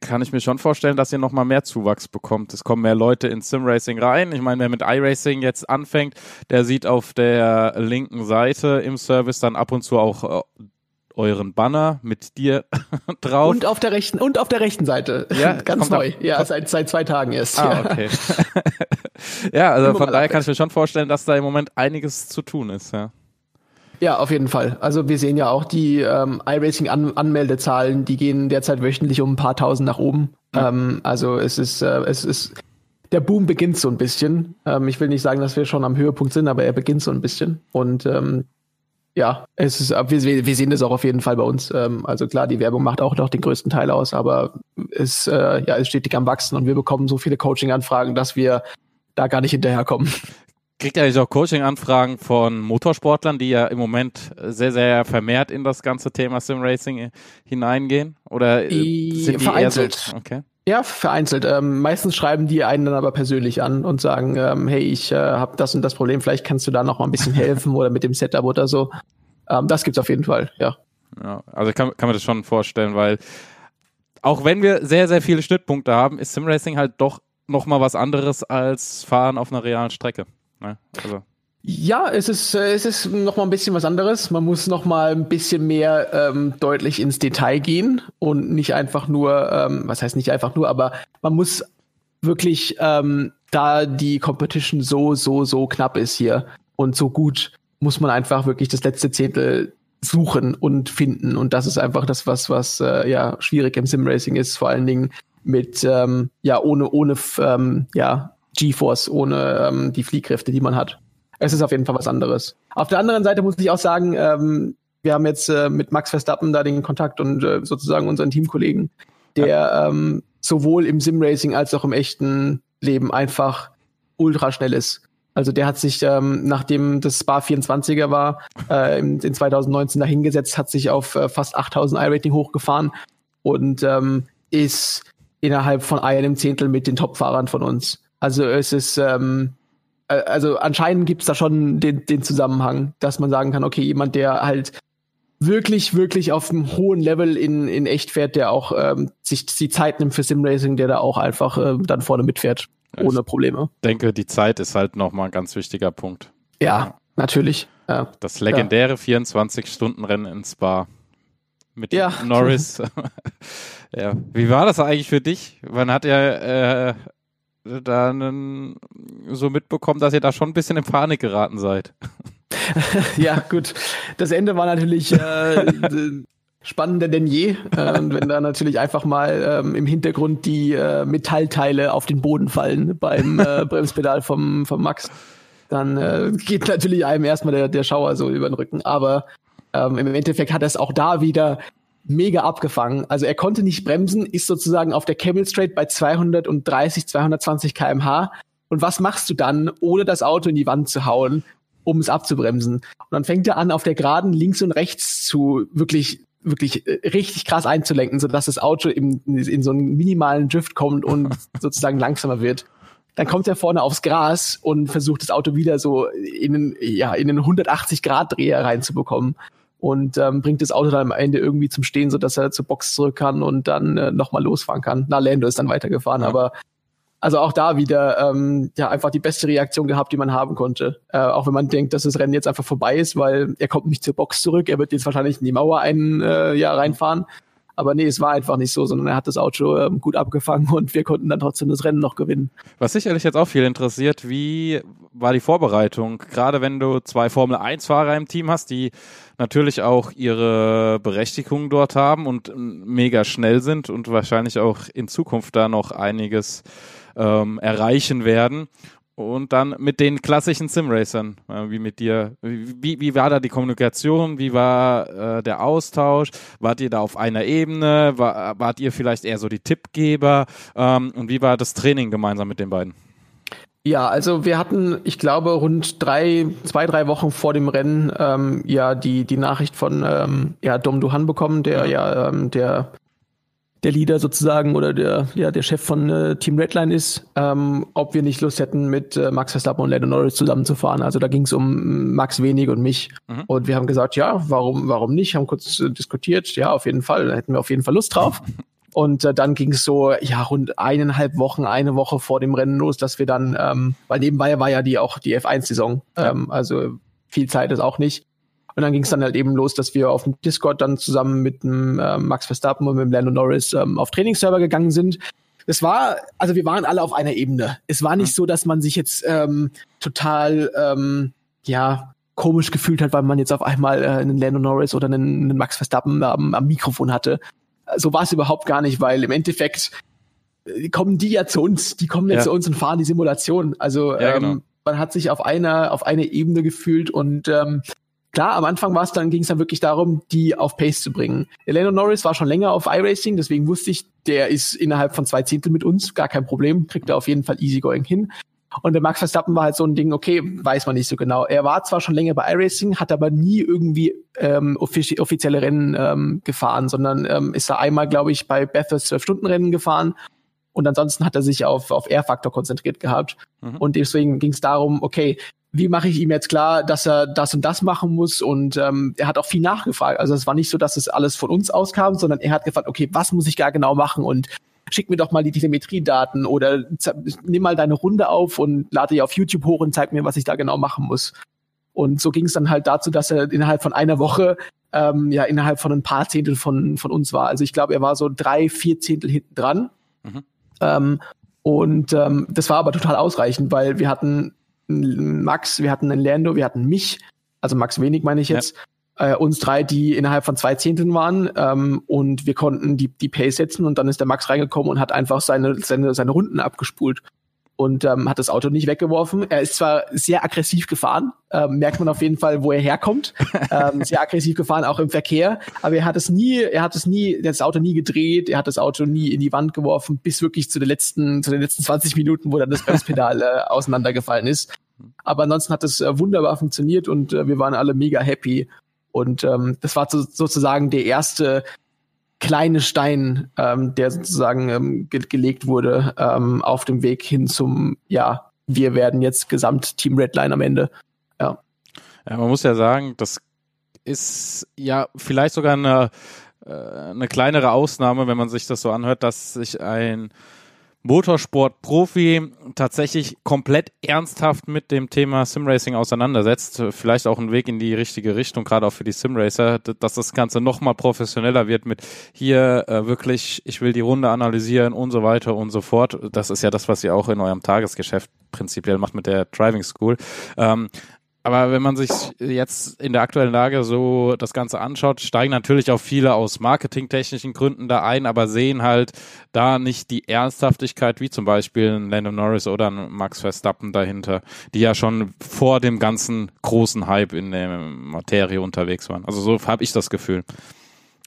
kann ich mir schon vorstellen, dass ihr noch mal mehr Zuwachs bekommt. Es kommen mehr Leute ins Simracing rein. Ich meine, wer mit iRacing jetzt anfängt, der sieht auf der linken Seite im Service dann ab und zu auch äh, euren Banner mit dir drauf. Und auf der rechten und auf der rechten Seite. Ja, ganz neu. Da, ja, seit seit zwei Tagen erst. Ah, okay. ja, also von daher kann ich mir schon vorstellen, dass da im Moment einiges zu tun ist, ja. Ja, auf jeden Fall. Also wir sehen ja auch die ähm, iRacing-Anmeldezahlen, die gehen derzeit wöchentlich um ein paar tausend nach oben. Ja. Ähm, also es ist, äh, es ist, der Boom beginnt so ein bisschen. Ähm, ich will nicht sagen, dass wir schon am Höhepunkt sind, aber er beginnt so ein bisschen. Und ähm, ja, es ist, wir, wir sehen das auch auf jeden Fall bei uns. Ähm, also klar, die Werbung macht auch noch den größten Teil aus, aber es, äh, ja, es stetig am Wachsen und wir bekommen so viele Coaching-Anfragen, dass wir da gar nicht hinterherkommen. Kriegt ihr eigentlich auch Coaching-Anfragen von Motorsportlern, die ja im Moment sehr, sehr vermehrt in das ganze Thema Sim-Racing hineingehen? Oder sind die vereinzelt. So? Okay. Ja, vereinzelt. Ähm, meistens schreiben die einen dann aber persönlich an und sagen, ähm, hey, ich äh, habe das und das Problem, vielleicht kannst du da noch mal ein bisschen helfen oder mit dem Setup oder so. Ähm, das gibt's auf jeden Fall, ja. Ja, also kann, kann man das schon vorstellen, weil auch wenn wir sehr, sehr viele Schnittpunkte haben, ist Simracing halt doch noch mal was anderes als Fahren auf einer realen Strecke. Ne? Also. Ja, es ist, äh, es ist noch mal ein bisschen was anderes. Man muss noch mal ein bisschen mehr ähm, deutlich ins Detail gehen und nicht einfach nur, ähm, was heißt nicht einfach nur, aber man muss wirklich, ähm, da die Competition so, so, so knapp ist hier und so gut, muss man einfach wirklich das letzte Zehntel suchen und finden. Und das ist einfach das, was, was äh, ja schwierig im Simracing ist, vor allen Dingen mit ähm, ja ohne ohne ähm, ja GeForce, ohne ähm, die Fliehkräfte, die man hat es ist auf jeden Fall was anderes. Auf der anderen Seite muss ich auch sagen, ähm, wir haben jetzt äh, mit Max Verstappen da den Kontakt und äh, sozusagen unseren Teamkollegen, der ja. ähm, sowohl im Simracing als auch im echten Leben einfach ultra schnell ist. Also der hat sich, ähm, nachdem das Spa 24er war, äh, in, in 2019 dahingesetzt, hat sich auf äh, fast 8000 I-Rating hochgefahren und ähm, ist innerhalb von einem Zehntel mit den Top-Fahrern von uns. Also es ist, ähm, äh, also anscheinend gibt's da schon den, den Zusammenhang, dass man sagen kann, okay, jemand, der halt wirklich, wirklich auf einem hohen Level in, in echt fährt, der auch ähm, sich die Zeit nimmt für Simracing, der da auch einfach äh, dann vorne mitfährt, ohne Probleme. Ich denke, die Zeit ist halt nochmal ein ganz wichtiger Punkt. Ja, ja. natürlich. Ja. Das legendäre ja. 24-Stunden-Rennen in Spa mit ja. Norris. ja. Wie war das eigentlich für dich? Man hat ja äh, dann so mitbekommen, dass ihr da schon ein bisschen in Panik geraten seid. ja, gut. Das Ende war natürlich äh, spannender denn je. Äh, wenn da natürlich einfach mal ähm, im Hintergrund die äh, Metallteile auf den Boden fallen beim äh, Bremspedal vom, vom Max, dann äh, geht natürlich einem erstmal der, der Schauer so über den Rücken. Aber ähm, im Endeffekt hat er es auch da wieder mega abgefangen. Also er konnte nicht bremsen, ist sozusagen auf der Camel Straight bei 230, 220 kmh. Und was machst du dann, ohne das Auto in die Wand zu hauen, um es abzubremsen? Und dann fängt er an, auf der Geraden links und rechts zu wirklich wirklich äh, richtig krass einzulenken, sodass das Auto in, in so einen minimalen Drift kommt und sozusagen langsamer wird. Dann kommt er vorne aufs Gras und versucht das Auto wieder so in einen, ja, in einen 180 Grad Dreher reinzubekommen und ähm, bringt das Auto dann am Ende irgendwie zum Stehen, so dass er zur Box zurück kann und dann äh, nochmal losfahren kann. Na, Lando ist dann weitergefahren, ja. aber also auch da wieder ähm, ja einfach die beste Reaktion gehabt, die man haben konnte. Äh, auch wenn man denkt, dass das Rennen jetzt einfach vorbei ist, weil er kommt nicht zur Box zurück, er wird jetzt wahrscheinlich in die Mauer ein äh, Jahr reinfahren. Aber nee, es war einfach nicht so, sondern er hat das Auto ähm, gut abgefangen und wir konnten dann trotzdem das Rennen noch gewinnen. Was sicherlich jetzt auch viel interessiert, wie war die Vorbereitung? Gerade wenn du zwei Formel 1-Fahrer im Team hast, die natürlich auch ihre Berechtigung dort haben und mega schnell sind und wahrscheinlich auch in Zukunft da noch einiges ähm, erreichen werden und dann mit den klassischen Simracern, äh, wie mit dir. Wie, wie war da die Kommunikation? Wie war äh, der Austausch? Wart ihr da auf einer Ebene? War, wart ihr vielleicht eher so die Tippgeber? Ähm, und wie war das Training gemeinsam mit den beiden? Ja, also wir hatten, ich glaube, rund drei, zwei, drei Wochen vor dem Rennen ähm, ja die die Nachricht von ähm, ja Dom Duhan bekommen, der ja ähm, der der Leader sozusagen oder der, ja, der Chef von äh, Team Redline ist, ähm, ob wir nicht Lust hätten, mit äh, Max Verstappen und Lando Norris zusammenzufahren. Also da ging es um Max Wenig und mich. Mhm. Und wir haben gesagt, ja, warum, warum nicht? Haben kurz äh, diskutiert, ja, auf jeden Fall, da hätten wir auf jeden Fall Lust drauf. Und äh, dann ging es so, ja, rund eineinhalb Wochen, eine Woche vor dem Rennen los, dass wir dann, ähm, weil nebenbei war ja die auch die F1-Saison, ähm, also viel Zeit ist auch nicht. Und dann ging es dann halt eben los, dass wir auf dem Discord dann zusammen mit dem, äh, Max Verstappen und mit dem Lando Norris ähm, auf Trainingsserver gegangen sind. Es war, also wir waren alle auf einer Ebene. Es war nicht mhm. so, dass man sich jetzt ähm, total, ähm, ja, komisch gefühlt hat, weil man jetzt auf einmal äh, einen Lando Norris oder einen, einen Max Verstappen ähm, am Mikrofon hatte. So war es überhaupt gar nicht, weil im Endeffekt äh, kommen die ja zu uns, die kommen ja, ja. zu uns und fahren die Simulation. Also ja, genau. ähm, man hat sich auf einer auf eine Ebene gefühlt und ähm, Klar, am Anfang war es dann, ging es dann wirklich darum, die auf Pace zu bringen. Eleno Norris war schon länger auf iRacing, deswegen wusste ich, der ist innerhalb von zwei Zehntel mit uns, gar kein Problem, kriegt er auf jeden Fall easygoing hin. Und der Max Verstappen war halt so ein Ding, okay, weiß man nicht so genau. Er war zwar schon länger bei iRacing, hat aber nie irgendwie ähm, offizie offizielle Rennen ähm, gefahren, sondern ähm, ist da einmal, glaube ich, bei Bathurst 12-Stunden-Rennen gefahren Und ansonsten hat er sich auf, auf Air-Faktor konzentriert gehabt. Mhm. Und deswegen ging es darum, okay, wie mache ich ihm jetzt klar, dass er das und das machen muss? Und ähm, er hat auch viel nachgefragt. Also es war nicht so, dass es alles von uns auskam, sondern er hat gefragt, okay, was muss ich gar genau machen? Und schick mir doch mal die Telemetriedaten oder nimm mal deine Runde auf und lade die auf YouTube hoch und zeig mir, was ich da genau machen muss. Und so ging es dann halt dazu, dass er innerhalb von einer Woche ähm, ja innerhalb von ein paar Zehntel von, von uns war. Also ich glaube, er war so drei, vier Zehntel hinten dran. Mhm. Ähm, und ähm, das war aber total ausreichend, weil wir hatten Max, wir hatten einen Lando, wir hatten mich, also Max wenig meine ich jetzt, ja. äh, uns drei, die innerhalb von zwei Zehnteln waren ähm, und wir konnten die, die Pace setzen und dann ist der Max reingekommen und hat einfach seine, seine, seine Runden abgespult und ähm, hat das Auto nicht weggeworfen. Er ist zwar sehr aggressiv gefahren, ähm, merkt man auf jeden Fall, wo er herkommt. ähm, sehr aggressiv gefahren, auch im Verkehr, aber er hat es nie, er hat es nie, das Auto nie gedreht, er hat das Auto nie in die Wand geworfen, bis wirklich zu den letzten, zu den letzten 20 Minuten, wo dann das Bremspedal äh, auseinandergefallen ist. Aber ansonsten hat es äh, wunderbar funktioniert und äh, wir waren alle mega happy. Und ähm, das war so, sozusagen der erste kleine Stein, ähm, der sozusagen ähm, ge gelegt wurde ähm, auf dem Weg hin zum, ja, wir werden jetzt Gesamtteam Redline am Ende. Ja. ja, man muss ja sagen, das ist ja vielleicht sogar eine, äh, eine kleinere Ausnahme, wenn man sich das so anhört, dass sich ein Motorsport-Profi tatsächlich komplett ernsthaft mit dem Thema Simracing auseinandersetzt. Vielleicht auch ein Weg in die richtige Richtung, gerade auch für die Simracer, dass das Ganze nochmal professioneller wird mit hier äh, wirklich, ich will die Runde analysieren und so weiter und so fort. Das ist ja das, was ihr auch in eurem Tagesgeschäft prinzipiell macht mit der Driving School. Ähm, aber wenn man sich jetzt in der aktuellen Lage so das Ganze anschaut, steigen natürlich auch viele aus marketingtechnischen Gründen da ein, aber sehen halt da nicht die Ernsthaftigkeit, wie zum Beispiel ein Landon Norris oder ein Max Verstappen dahinter, die ja schon vor dem ganzen großen Hype in der Materie unterwegs waren. Also so habe ich das Gefühl.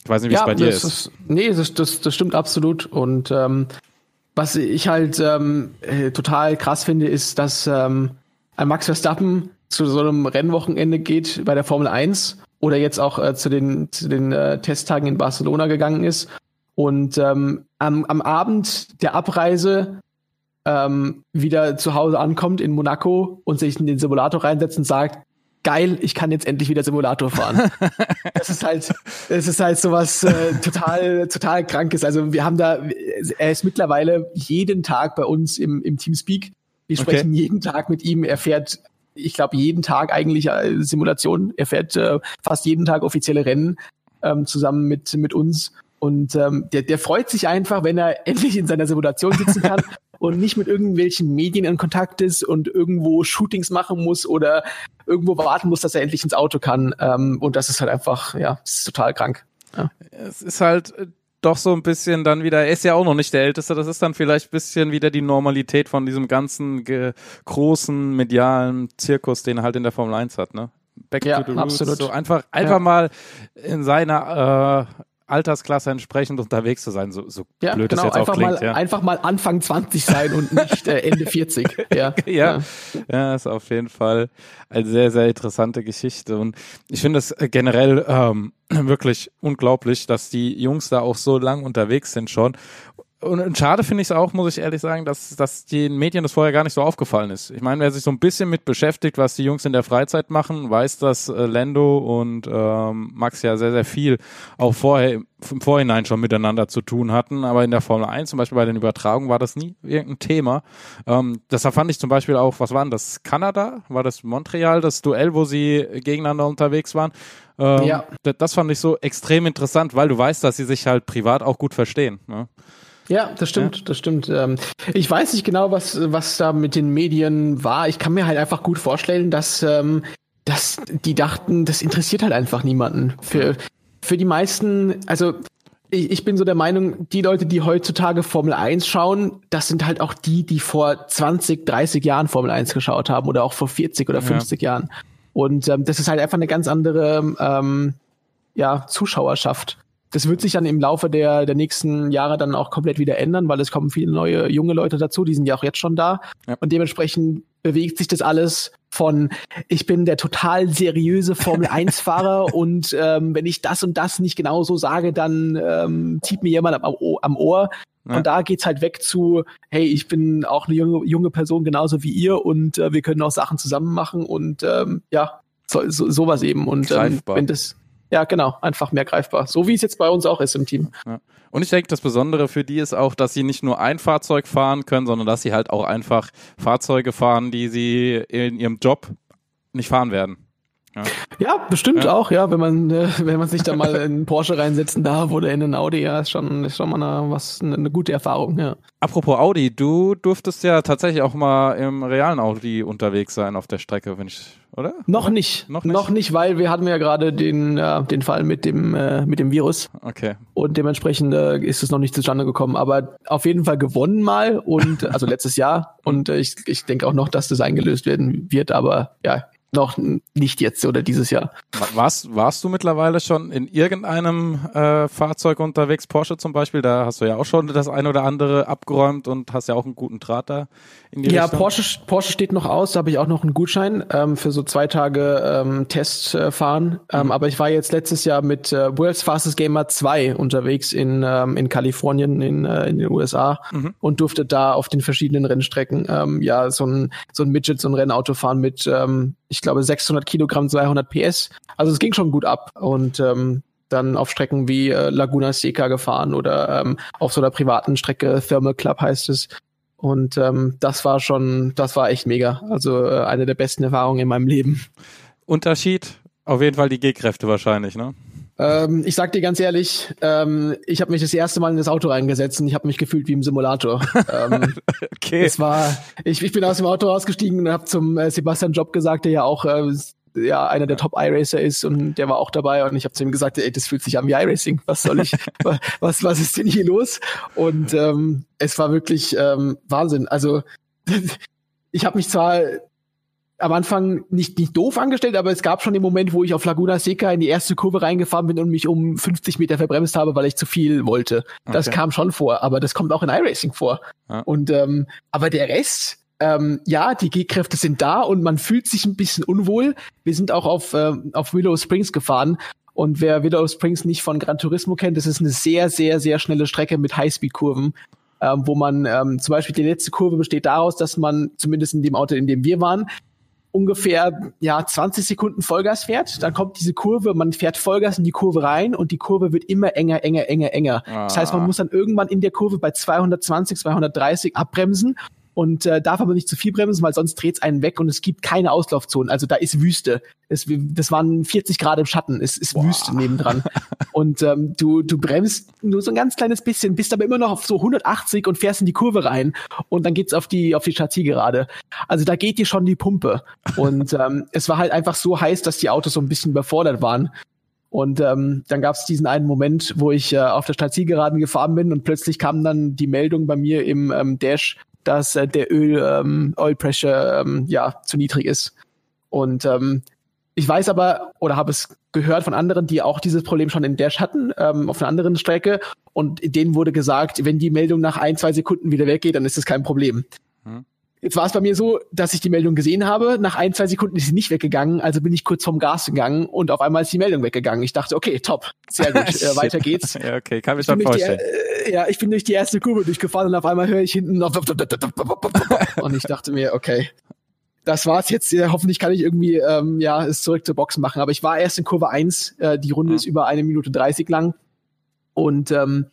Ich weiß nicht, wie ja, es bei dir ist. ist. Nee, das, das, das stimmt absolut. Und ähm, was ich halt ähm, äh, total krass finde, ist, dass ähm, ein Max Verstappen zu so einem Rennwochenende geht bei der Formel 1 oder jetzt auch äh, zu den, zu den äh, Testtagen in Barcelona gegangen ist und ähm, am, am Abend der Abreise ähm, wieder zu Hause ankommt in Monaco und sich in den Simulator reinsetzt und sagt, geil, ich kann jetzt endlich wieder Simulator fahren. das ist halt, das ist halt sowas äh, total, total krankes. Also wir haben da, er ist mittlerweile jeden Tag bei uns im, im Teamspeak. Wir sprechen okay. jeden Tag mit ihm. Er fährt ich glaube, jeden Tag eigentlich äh, Simulation. Er fährt äh, fast jeden Tag offizielle Rennen ähm, zusammen mit, mit uns. Und ähm, der, der freut sich einfach, wenn er endlich in seiner Simulation sitzen kann und nicht mit irgendwelchen Medien in Kontakt ist und irgendwo Shootings machen muss oder irgendwo warten muss, dass er endlich ins Auto kann. Ähm, und das ist halt einfach, ja, ist total krank. Ja. Es ist halt äh, doch so ein bisschen dann wieder, er ist ja auch noch nicht der Älteste, das ist dann vielleicht ein bisschen wieder die Normalität von diesem ganzen großen medialen Zirkus, den er halt in der Formel 1 hat, ne? Back ja, to the roots. Absolut. So einfach, einfach ja. mal in seiner äh, Altersklasse entsprechend unterwegs zu sein, so, so ja, blöd genau, es jetzt auch klingt. Mal, ja. Einfach mal Anfang 20 sein und nicht äh, Ende 40. Ja. ja. ja, ja, ist auf jeden Fall eine sehr, sehr interessante Geschichte. Und ich finde es äh, generell ähm, wirklich unglaublich, dass die Jungs da auch so lang unterwegs sind schon und schade finde ich es auch, muss ich ehrlich sagen, dass, dass den Medien das vorher gar nicht so aufgefallen ist. Ich meine, wer sich so ein bisschen mit beschäftigt, was die Jungs in der Freizeit machen, weiß, dass äh, Lando und ähm, Max ja sehr, sehr viel auch vorher im Vorhinein schon miteinander zu tun hatten. Aber in der Formel 1, zum Beispiel bei den Übertragungen, war das nie irgendein Thema. Ähm, deshalb fand ich zum Beispiel auch, was war denn das? Kanada? War das Montreal, das Duell, wo sie gegeneinander unterwegs waren? Ähm, ja. Das fand ich so extrem interessant, weil du weißt, dass sie sich halt privat auch gut verstehen. Ne? Ja, das stimmt, ja. das stimmt. Ähm, ich weiß nicht genau, was, was da mit den Medien war. Ich kann mir halt einfach gut vorstellen, dass, ähm, dass die dachten, das interessiert halt einfach niemanden. Für, für die meisten, also ich, ich bin so der Meinung, die Leute, die heutzutage Formel 1 schauen, das sind halt auch die, die vor 20, 30 Jahren Formel 1 geschaut haben oder auch vor 40 oder 50 ja. Jahren. Und ähm, das ist halt einfach eine ganz andere ähm, ja, Zuschauerschaft das wird sich dann im Laufe der, der nächsten Jahre dann auch komplett wieder ändern, weil es kommen viele neue junge Leute dazu, die sind ja auch jetzt schon da. Ja. Und dementsprechend bewegt sich das alles von ich bin der total seriöse Formel 1 Fahrer und ähm, wenn ich das und das nicht genau so sage, dann ähm, zieht mir jemand am, am Ohr Ja. Und da geht's halt weg zu, hey, ich bin auch eine junge, junge Person genauso wie ihr und äh, wir können auch Sachen zusammen machen und ähm, ja, so, so, sowas eben. Und ähm, wenn das, ja, genau, einfach mehr greifbar. So wie es jetzt bei uns auch ist im Team. Ja. Und ich denke, das Besondere für die ist auch, dass sie nicht nur ein Fahrzeug fahren können, sondern dass sie halt auch einfach Fahrzeuge fahren, die sie in ihrem Job nicht fahren werden. Ja, ja bestimmt ja. auch, ja, wenn man, äh, wenn man sich da mal in Porsche reinsetzen darf oder in einen Audi, ja, ist schon, ist schon mal eine, was, eine gute Erfahrung, ja. Apropos Audi, du durftest ja tatsächlich auch mal im realen Audi unterwegs sein auf der Strecke, wenn ich, oder? Noch nicht. Noch nicht, noch nicht weil wir hatten ja gerade den, äh, den Fall mit dem, äh, mit dem Virus. Okay. Und dementsprechend äh, ist es noch nicht zustande gekommen, aber auf jeden Fall gewonnen mal und, also letztes Jahr und äh, ich, ich denke auch noch, dass das eingelöst werden wird, aber ja, noch nicht jetzt oder dieses Jahr. Warst, warst du mittlerweile schon in irgendeinem äh, Fahrzeug unterwegs, Porsche zum Beispiel? Da hast du ja auch schon das ein oder andere abgeräumt und hast ja auch einen guten Draht da in die ja, Richtung. Porsche, Porsche steht noch aus, da habe ich auch noch einen Gutschein ähm, für so zwei Tage ähm, Testfahren. Äh, ähm, mhm. Aber ich war jetzt letztes Jahr mit äh, World's Fastest Gamer 2 unterwegs in, ähm, in Kalifornien, in, äh, in den USA mhm. und durfte da auf den verschiedenen Rennstrecken ähm, ja so ein, so ein Midget, so ein Rennauto fahren mit ähm, ich glaube, 600 Kilogramm, 200 PS. Also es ging schon gut ab und ähm, dann auf Strecken wie äh, Laguna Seca gefahren oder ähm, auf so einer privaten Strecke, Thermal Club heißt es. Und ähm, das war schon, das war echt mega. Also äh, eine der besten Erfahrungen in meinem Leben. Unterschied? Auf jeden Fall die G-Kräfte wahrscheinlich, ne? Ähm, ich sag dir ganz ehrlich, ähm, ich habe mich das erste Mal in das Auto reingesetzt und ich habe mich gefühlt wie im Simulator. ähm, okay. Es war, ich, ich bin aus dem Auto ausgestiegen und habe zum äh, Sebastian Job gesagt, der ja auch äh, ja einer der Top iRacer ist und der war auch dabei und ich habe zu ihm gesagt, ey, das fühlt sich an wie iRacing. Was soll ich? was was ist denn hier los? Und ähm, es war wirklich ähm, Wahnsinn. Also ich habe mich zwar am Anfang nicht, nicht doof angestellt, aber es gab schon den Moment, wo ich auf Laguna Seca in die erste Kurve reingefahren bin und mich um 50 Meter verbremst habe, weil ich zu viel wollte. Okay. Das kam schon vor, aber das kommt auch in iRacing vor. Ja. Und ähm, aber der Rest, ähm, ja, die G-Kräfte sind da und man fühlt sich ein bisschen unwohl. Wir sind auch auf, äh, auf Willow Springs gefahren. Und wer Willow Springs nicht von Gran Turismo kennt, das ist eine sehr, sehr, sehr schnelle Strecke mit Highspeed-Kurven. Ähm, wo man ähm, zum Beispiel die letzte Kurve besteht daraus, dass man zumindest in dem Auto, in dem wir waren, ungefähr ja 20 Sekunden Vollgas fährt, dann kommt diese Kurve, man fährt Vollgas in die Kurve rein und die Kurve wird immer enger, enger, enger, enger. Ah. Das heißt, man ah. muss dann irgendwann in der Kurve bei 220, 230 abbremsen und äh, darf aber nicht zu viel bremsen, weil sonst dreht's einen weg und es gibt keine Auslaufzonen. Also da ist Wüste. Es, das waren 40 Grad im Schatten. Es ist Boah. Wüste nebendran. und ähm, du, du bremst nur so ein ganz kleines bisschen, bist aber immer noch auf so 180 und fährst in die Kurve rein und dann geht's auf die auf die Chassis gerade. Also da geht dir schon die Pumpe. Und ähm, es war halt einfach so heiß, dass die Autos so ein bisschen überfordert waren. Und ähm, dann gab es diesen einen Moment, wo ich äh, auf der Stadtzielgeraden gefahren bin und plötzlich kam dann die Meldung bei mir im ähm, Dash, dass äh, der Öl ähm, Oil Pressure ähm, ja zu niedrig ist. Und ähm, ich weiß aber oder habe es gehört von anderen, die auch dieses Problem schon in Dash hatten, ähm, auf einer anderen Strecke. Und denen wurde gesagt, wenn die Meldung nach ein, zwei Sekunden wieder weggeht, dann ist das kein Problem. Jetzt war es bei mir so, dass ich die Meldung gesehen habe. Nach ein, zwei Sekunden ist sie nicht weggegangen, also bin ich kurz vom Gas gegangen und auf einmal ist die Meldung weggegangen. Ich dachte, okay, top, sehr gut, äh, weiter geht's. ja, okay, kann mich schon vorstellen. Die, äh, ja, ich bin durch die erste Kurve durchgefahren und auf einmal höre ich hinten noch und ich dachte mir, okay, das war's jetzt. Hoffentlich kann ich irgendwie ähm, ja es zurück zur Box machen. Aber ich war erst in Kurve 1, äh, die Runde mhm. ist über eine Minute 30 lang und ähm,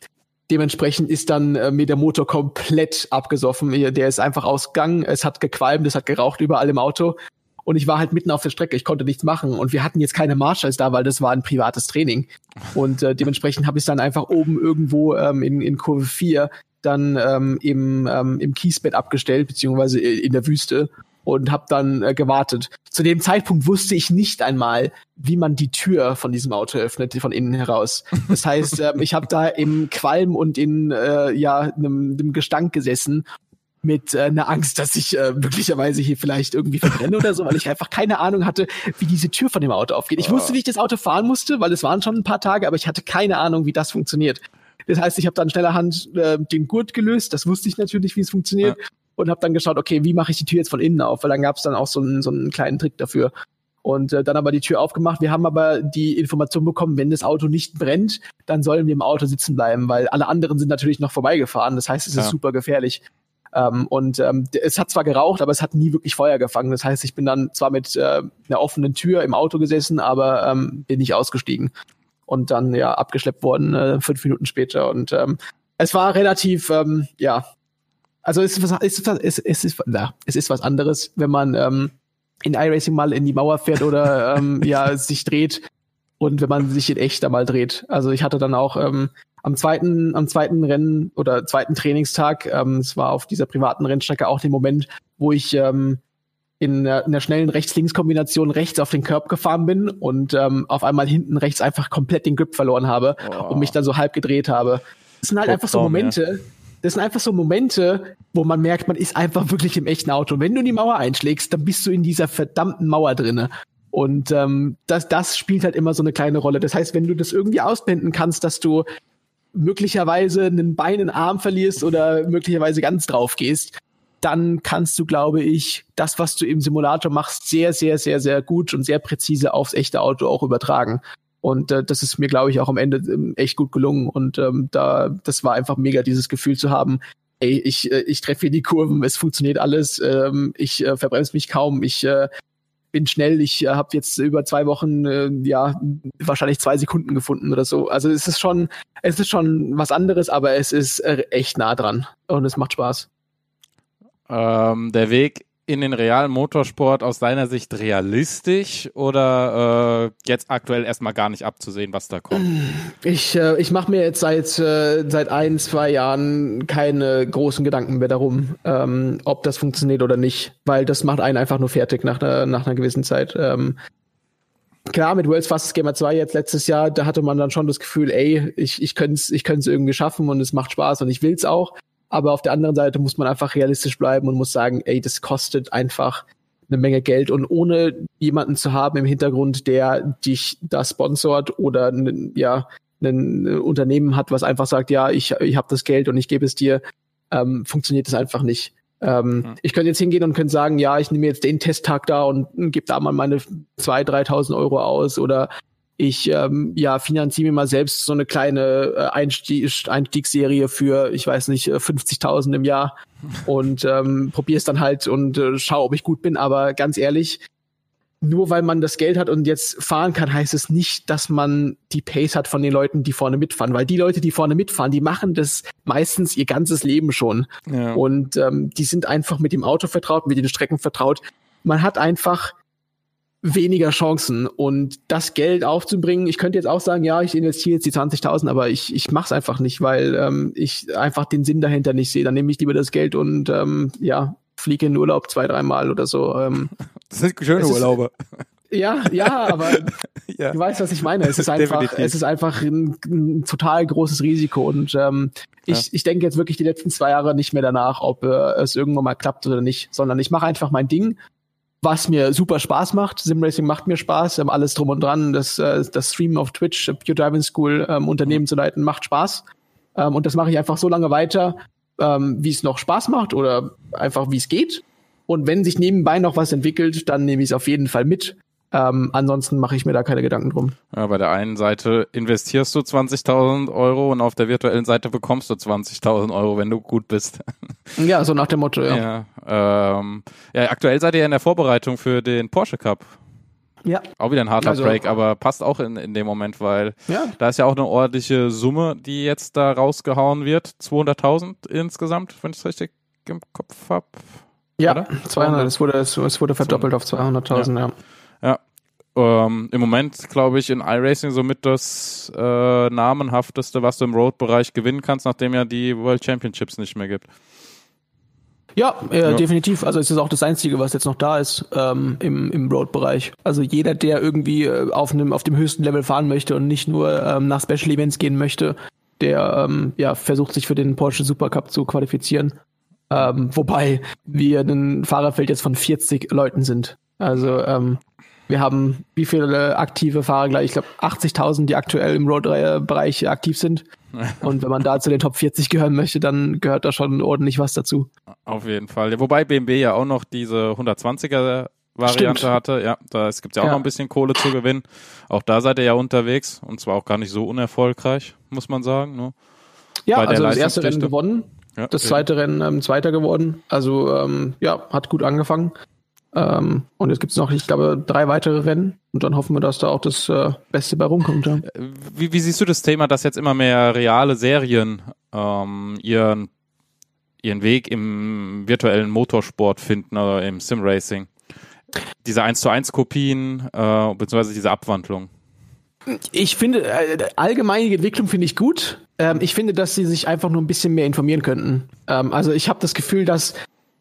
Dementsprechend ist dann äh, mir der Motor komplett abgesoffen. Der ist einfach ausgegangen. Es hat gequalmt, es hat geraucht überall im Auto. Und ich war halt mitten auf der Strecke. Ich konnte nichts machen. Und wir hatten jetzt keine Marshals da, weil das war ein privates Training. Und äh, dementsprechend habe ich dann einfach oben irgendwo ähm, in, in Kurve 4 dann ähm, im, ähm, im Kiesbett abgestellt, beziehungsweise in der Wüste und habe dann äh, gewartet. Zu dem Zeitpunkt wusste ich nicht einmal, wie man die Tür von diesem Auto öffnet, von innen heraus. Das heißt, äh, ich habe da im Qualm und in äh, ja einem, einem Gestank gesessen mit äh, einer Angst, dass ich äh, möglicherweise hier vielleicht irgendwie verbrenne oder so, weil ich einfach keine Ahnung hatte, wie diese Tür von dem Auto aufgeht. Ich wusste, wie ich das Auto fahren musste, weil es waren schon ein paar Tage, aber ich hatte keine Ahnung, wie das funktioniert. Das heißt, ich habe dann schneller Hand äh, den Gurt gelöst. Das wusste ich natürlich, wie es funktioniert. Ja und habe dann geschaut, okay, wie mache ich die Tür jetzt von innen auf? Weil dann gab es dann auch so einen, so einen kleinen Trick dafür. und äh, dann aber die Tür aufgemacht. Wir haben aber die Information bekommen, wenn das Auto nicht brennt, dann sollen wir im Auto sitzen bleiben, weil alle anderen sind natürlich noch vorbeigefahren. Das heißt, es ist ja. super gefährlich. Ähm, und ähm, es hat zwar geraucht, aber es hat nie wirklich Feuer gefangen. Das heißt, ich bin dann zwar mit äh, einer offenen Tür im Auto gesessen, aber ähm, bin nicht ausgestiegen und dann ja abgeschleppt worden äh, fünf Minuten später. Und ähm, es war relativ, ähm, ja, also es ist was, es ist, es ist, es ist, na, es ist was anderes, wenn man ähm, in iRacing mal in die Mauer fährt oder ähm, ja sich dreht und wenn man sich in echt da mal dreht. Also ich hatte dann auch ähm, am zweiten, am zweiten Rennen oder zweiten Trainingstag, ähm, es war auf dieser privaten Rennstrecke auch den Moment, wo ich ähm, in einer, in einer schnellen Rechts-Links-Kombination rechts auf den Curb gefahren bin und ähm, auf einmal hinten rechts einfach komplett den Grip verloren habe oh. und mich dann so halb gedreht habe. Das sind halt Kopf einfach so Momente, ja. Das sind einfach so Momente, wo man merkt, man ist einfach wirklich im echten Auto. Wenn du in die Mauer einschlägst, dann bist du in dieser verdammten Mauer drinne. Und ähm, das, das spielt halt immer so eine kleine Rolle. Das heißt, wenn du das irgendwie ausblenden kannst, dass du möglicherweise einen Bein, einen Arm verlierst oder möglicherweise ganz drauf gehst, dann kannst du, glaube ich, das, was du im Simulator machst, sehr, sehr, sehr, sehr gut und sehr präzise aufs echte Auto auch übertragen. Und äh, das ist mir, glaube ich, auch am Ende ähm, echt gut gelungen. Und ähm, da, das war einfach mega, dieses Gefühl zu haben, ey, ich, äh, ich treffe hier die Kurven, es funktioniert alles, ähm, ich äh, verbremse mich kaum, ich äh, bin schnell, ich äh, habe jetzt über zwei Wochen äh, ja wahrscheinlich zwei Sekunden gefunden oder so. Also es ist schon, es ist schon was anderes, aber es ist äh, echt nah dran und es macht Spaß ähm, der Weg in den realen Motorsport aus deiner Sicht realistisch oder äh, jetzt aktuell erstmal gar nicht abzusehen, was da kommt? Ich, äh, ich mache mir jetzt seit, äh, seit ein, zwei Jahren keine großen Gedanken mehr darum, ähm, ob das funktioniert oder nicht, weil das macht einen einfach nur fertig nach einer, nach einer gewissen Zeit. Ähm, klar, mit World's Fastest Gamer 2 jetzt letztes Jahr, da hatte man dann schon das Gefühl, ey, ich, ich könnte es ich irgendwie schaffen und es macht Spaß und ich will's auch. Aber auf der anderen Seite muss man einfach realistisch bleiben und muss sagen, ey, das kostet einfach eine Menge Geld und ohne jemanden zu haben im Hintergrund, der dich da sponsort oder ja ein Unternehmen hat, was einfach sagt, ja, ich, ich habe das Geld und ich gebe es dir, ähm, funktioniert das einfach nicht. Ähm, mhm. Ich könnte jetzt hingehen und könnte sagen, ja, ich nehme jetzt den Testtag da und gebe da mal meine 2.000, 3.000 Euro aus oder ich ähm, ja finanziere mir mal selbst so eine kleine äh, Einstieg, Einstiegsserie für, ich weiß nicht, 50.000 äh, im Jahr und ähm, probiere es dann halt und äh, schaue, ob ich gut bin. Aber ganz ehrlich, nur weil man das Geld hat und jetzt fahren kann, heißt es nicht, dass man die Pace hat von den Leuten, die vorne mitfahren. Weil die Leute, die vorne mitfahren, die machen das meistens ihr ganzes Leben schon. Ja. Und ähm, die sind einfach mit dem Auto vertraut, mit den Strecken vertraut. Man hat einfach weniger Chancen. Und das Geld aufzubringen, ich könnte jetzt auch sagen, ja, ich investiere jetzt die 20.000, aber ich, ich mache es einfach nicht, weil ähm, ich einfach den Sinn dahinter nicht sehe. Dann nehme ich lieber das Geld und ähm, ja, fliege in Urlaub zwei, dreimal oder so. Ähm, das sind schöne Urlaube. Ja, ja, aber ja. du weißt, was ich meine. Es ist einfach, Definitiv. es ist einfach ein, ein, total großes Risiko und ähm, ich, ja. ich denke jetzt wirklich die letzten zwei Jahre nicht mehr danach, ob äh, es irgendwann mal klappt oder nicht, sondern ich mache einfach mein Ding was mir super Spaß macht. Simracing macht mir Spaß, ähm, alles drum und dran. Das, äh, das Streamen auf Twitch, Pure Driving School, ähm, Unternehmen mhm. zu leiten, macht Spaß. Ähm, und das mache ich einfach so lange weiter, ähm, wie es noch Spaß macht oder einfach wie es geht. Und wenn sich nebenbei noch was entwickelt, dann nehme ich es auf jeden Fall mit. Ähm, ansonsten mache ich mir da keine Gedanken drum. Ja, bei der einen Seite investierst du 20.000 Euro und auf der virtuellen Seite bekommst du 20.000 Euro, wenn du gut bist. Ja, so nach dem Motto, ja. Ja, ähm, ja, aktuell seid ihr in der Vorbereitung für den Porsche Cup. Ja. Auch wieder ein harter also, Break, aber passt auch in, in dem Moment, weil ja. da ist ja auch eine ordentliche Summe, die jetzt da rausgehauen wird. 200.000 insgesamt, wenn ich es richtig im Kopf habe. Ja, Oder? 200, es wurde, es, es wurde verdoppelt auf 200.000, ja. ja. Ja. Ähm, Im Moment, glaube ich, in iRacing somit das äh, namenhafteste, was du im Road-Bereich gewinnen kannst, nachdem ja die World Championships nicht mehr gibt. Ja, äh, ja, definitiv. Also es ist auch das Einzige, was jetzt noch da ist ähm, im, im Road-Bereich. Also jeder, der irgendwie äh, auf, einem, auf dem höchsten Level fahren möchte und nicht nur ähm, nach Special Events gehen möchte, der ähm, ja, versucht sich für den Porsche Supercup zu qualifizieren. Ähm, wobei wir ein Fahrerfeld jetzt von 40 Leuten sind. Also ähm, wir haben wie viele aktive Fahrer gleich? Ich glaube 80.000, die aktuell im Road-Bereich aktiv sind. Und wenn man da zu den Top 40 gehören möchte, dann gehört da schon ordentlich was dazu. Auf jeden Fall. Wobei BMW ja auch noch diese 120er Variante Stimmt. hatte. Ja, da gibt ja auch Ja. noch ein bisschen Kohle zu gewinnen. Auch da seid ihr ja unterwegs und zwar auch gar nicht so unerfolgreich, muss man sagen. Ne? Ja, also das erste Rennen gewonnen, Ja, das zweite Rennen ähm, Zweiter geworden. Also ähm, ja, hat gut angefangen. Ähm, und jetzt gibt's noch, ich glaube, drei weitere Rennen. Und dann hoffen wir, dass da auch das äh, Beste bei rumkommt. Ja. Wie, wie siehst du das Thema, dass jetzt immer mehr reale Serien ähm, ihren, ihren Weg im virtuellen Motorsport finden oder im Simracing? Diese 1 zu 1 Kopien, äh, beziehungsweise diese Abwandlung. Ich finde, äh, allgemein die Entwicklung finde ich gut. Ähm, ich finde, dass sie sich einfach nur ein bisschen mehr informieren könnten. Ähm, also ich habe das Gefühl, dass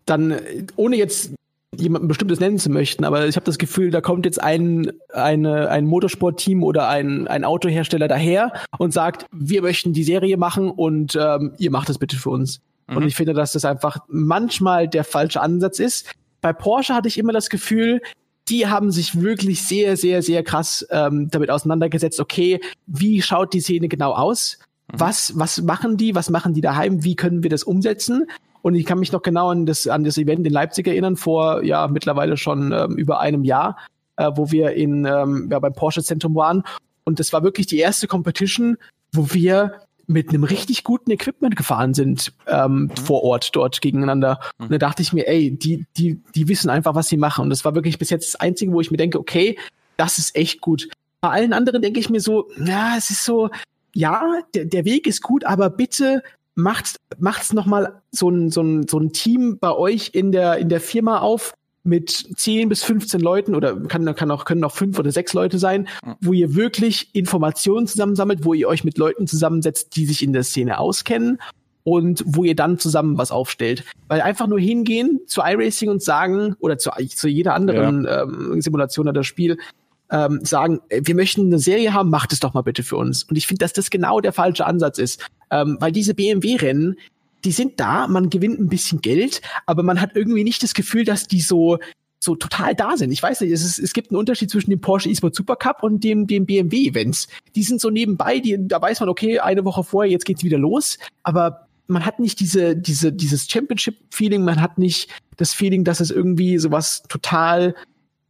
dann, äh, ohne jetzt jemanden bestimmtes nennen zu möchten, aber ich habe das Gefühl, da kommt jetzt ein, eine, ein Motorsportteam oder ein, ein Autohersteller daher und sagt, wir möchten die Serie machen und ähm, ihr macht das bitte für uns. Und ich finde, dass das einfach manchmal der falsche Ansatz ist. Bei Porsche hatte ich immer das Gefühl, die haben sich wirklich sehr, sehr, sehr krass ähm, damit auseinandergesetzt, okay, wie schaut die Szene genau aus? Was, was machen die? Was machen die daheim? Wie können wir das umsetzen? Und ich kann mich noch genau an das, an das Event in Leipzig erinnern, vor ja mittlerweile schon ähm, über einem Jahr, äh, wo wir in, ähm, ja, beim Porsche-Zentrum waren. Und das war wirklich die erste Competition, wo wir mit einem richtig guten Equipment gefahren sind ähm, vor Ort dort gegeneinander. Und da dachte ich mir, ey, die, die, die wissen einfach, was sie machen. Und das war wirklich bis jetzt das Einzige, wo ich mir denke, okay, das ist echt gut. Bei allen anderen denke ich mir so, ja, es ist so, ja, der, der Weg ist gut, aber bitte macht's, macht's noch mal so ein, so ein, so ein Team bei euch in der, in der Firma auf mit 10 bis 15 Leuten oder kann, kann auch, können auch fünf oder sechs Leute sein, wo ihr wirklich Informationen zusammensammelt, wo ihr euch mit Leuten zusammensetzt, die sich in der Szene auskennen und wo ihr dann zusammen was aufstellt. Weil einfach nur hingehen zu iRacing und sagen, oder zu, zu jeder anderen ähm, Simulation oder Spiel, ähm, sagen, wir möchten eine Serie haben, macht es doch mal bitte für uns. Und ich finde, dass das genau der falsche Ansatz ist. Ähm, weil diese BMW-Rennen, die sind da, man gewinnt ein bisschen Geld, aber man hat irgendwie nicht das Gefühl, dass die so so total da sind. Ich weiß nicht, es, ist, es gibt einen Unterschied zwischen dem Porsche eSport Supercup und dem, dem BMW-Events. Die sind so nebenbei, die, da weiß man, okay, eine Woche vorher, jetzt geht's wieder los, aber man hat nicht diese, diese, dieses Championship-Feeling, man hat nicht das Feeling, dass es irgendwie sowas total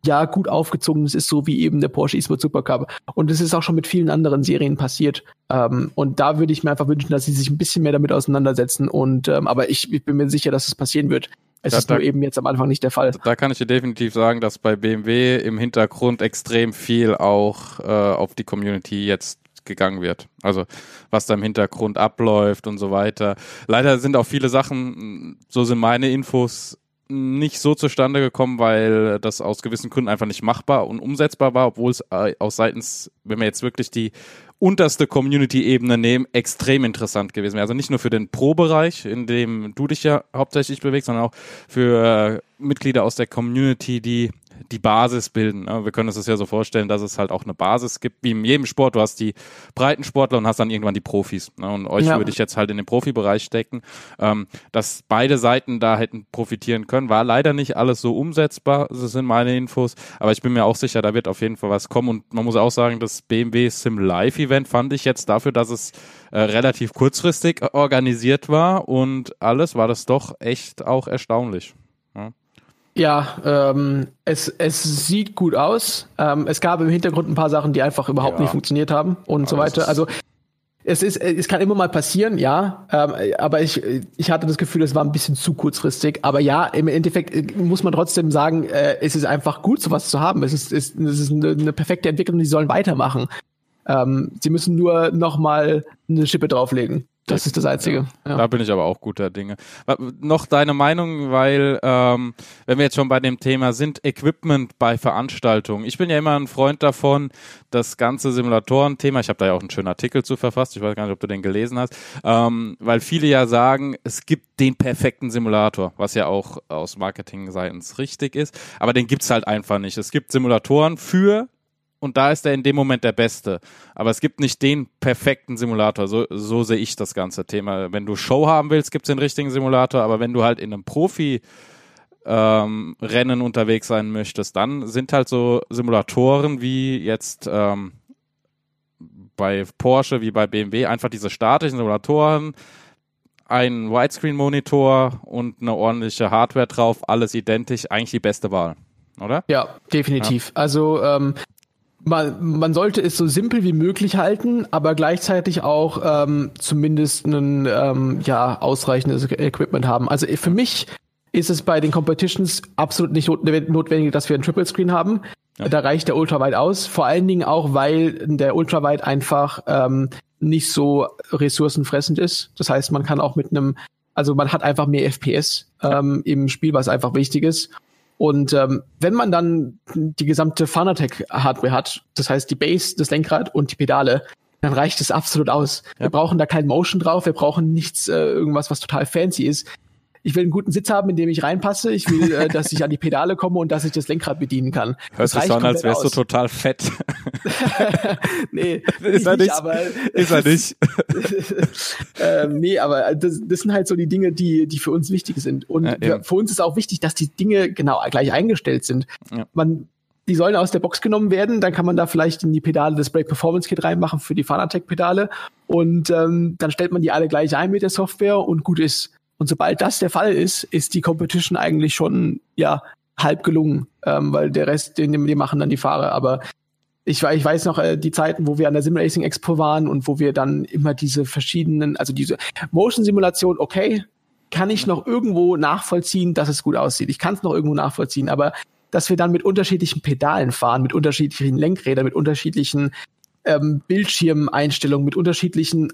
ja gut aufgezogenes ist, so wie eben der Porsche eSport Supercup. Und es ist auch schon mit vielen anderen Serien passiert. Ähm, und da würde ich mir einfach wünschen, dass sie sich ein bisschen mehr damit auseinandersetzen. Und ähm, aber ich, ich bin mir sicher, dass es passieren wird. Es Ja, ist da- nur eben jetzt am Anfang nicht der Fall. Da kann ich dir definitiv sagen, dass bei BMW im Hintergrund extrem viel auch äh, auf die Community jetzt gegangen wird. Also was da im Hintergrund abläuft und so weiter. Leider sind auch viele Sachen, so sind meine Infos, nicht so zustande gekommen, weil das aus gewissen Gründen einfach nicht machbar und umsetzbar war, obwohl es äh, aus seitens, wenn wir jetzt wirklich die unterste Community-Ebene nehmen, extrem interessant gewesen wäre. Also nicht nur für den Pro-Bereich, in dem du dich ja hauptsächlich bewegst, sondern auch für äh, Mitglieder aus der Community, die die Basis bilden. ne? Wir können uns das ja so vorstellen, dass es halt auch eine Basis gibt, wie in jedem Sport. Du hast die Breitensportler und hast dann irgendwann die Profis. ne? Und euch Ja. würde ich jetzt halt in den Profibereich stecken. Ähm, dass beide Seiten da hätten profitieren können, war leider nicht alles so umsetzbar. Das sind meine Infos. Aber ich bin mir auch sicher, da wird auf jeden Fall was kommen. Und man muss auch sagen, das BMW Sim Live Event fand ich jetzt dafür, dass es äh, relativ kurzfristig organisiert war und alles, war das doch echt auch erstaunlich. Ja, ähm, es, es sieht gut aus. Ähm, es gab im Hintergrund ein paar Sachen, die einfach überhaupt Ja. nicht funktioniert haben und so Aber das weiter. Also es ist, es kann immer mal passieren, ja. Ähm, aber ich, ich hatte das Gefühl, es war ein bisschen zu kurzfristig. Aber ja, im Endeffekt äh, muss man trotzdem sagen, äh, es ist einfach gut, sowas zu haben. Es ist, es, es ist eine, eine perfekte Entwicklung, die sollen weitermachen. Ähm, sie müssen nur noch mal eine Schippe drauflegen. Das ist das Einzige. Ja. Da bin ich aber auch guter Dinge. Noch deine Meinung, weil ähm, wenn wir jetzt schon bei dem Thema sind, Equipment bei Veranstaltungen. Ich bin ja immer ein Freund davon, das ganze Simulatoren-Thema, ich habe da ja auch einen schönen Artikel zu verfasst, ich weiß gar nicht, ob du den gelesen hast, ähm, weil viele ja sagen, es gibt den perfekten Simulator, was ja auch aus Marketing-seitens richtig ist, aber den gibt's halt einfach nicht. Es gibt Simulatoren für und da ist er in dem Moment der Beste. Aber es gibt nicht den perfekten Simulator. So, so sehe ich das ganze Thema. Wenn du Show haben willst, gibt's den richtigen Simulator. Aber wenn du halt in einem Profi ähm, Rennen unterwegs sein möchtest, dann sind halt so Simulatoren wie jetzt ähm, bei Porsche, wie bei BMW, einfach diese statischen Simulatoren, ein Widescreen-Monitor und eine ordentliche Hardware drauf, alles identisch, eigentlich die beste Wahl. oder? Ja, definitiv. Ja. Also ähm, man, man sollte es so simpel wie möglich halten, aber gleichzeitig auch ähm, zumindest ein ähm, ja, ausreichendes Equipment haben. Also für mich ist es bei den Competitions absolut nicht notwendig, dass wir einen Triple Screen haben. Ja. Da reicht der Ultrawide aus. Vor allen Dingen auch, weil der Ultrawide einfach ähm, nicht so ressourcenfressend ist. Das heißt, man kann auch mit einem, also man hat einfach mehr FPS ähm, im Spiel, was einfach wichtig ist. Und ähm, wenn man dann die gesamte Fanatec-Hardware hat, das heißt die Base, das Lenkrad und die Pedale, dann reicht es absolut aus. Ja. Wir brauchen da kein Motion drauf, wir brauchen nichts, äh, irgendwas, was total fancy ist ich will einen guten Sitz haben, in dem ich reinpasse. Ich will, äh, dass ich an die Pedale komme und dass ich das Lenkrad bedienen kann. Hört sich an, als wärst aus. du total fett. nee, ist er nicht. Aber, ist er nicht. ähm, nee, aber das, das sind halt so die Dinge, die, die für uns wichtig sind. Und ja, für uns ist auch wichtig, dass die Dinge genau gleich eingestellt sind. Ja. Man die sollen aus der Box genommen werden, dann kann man da vielleicht in die Pedale das Brake Performance Kit reinmachen für die Fanatec Pedale und ähm, dann stellt man die alle gleich ein mit der Software und gut ist. Und sobald das der Fall ist, ist die Competition eigentlich schon ja halb gelungen, ähm, weil der Rest, den, den machen dann die Fahrer. Aber ich, ich weiß noch äh, die Zeiten, wo wir an der Sim Racing Expo waren und wo wir dann immer diese verschiedenen, also diese Motion Simulation, okay, kann ich noch irgendwo nachvollziehen, dass es gut aussieht. Ich kann es noch irgendwo nachvollziehen, aber dass wir dann mit unterschiedlichen Pedalen fahren, mit unterschiedlichen Lenkrädern, mit unterschiedlichen ähm, Bildschirmeinstellungen, mit unterschiedlichen,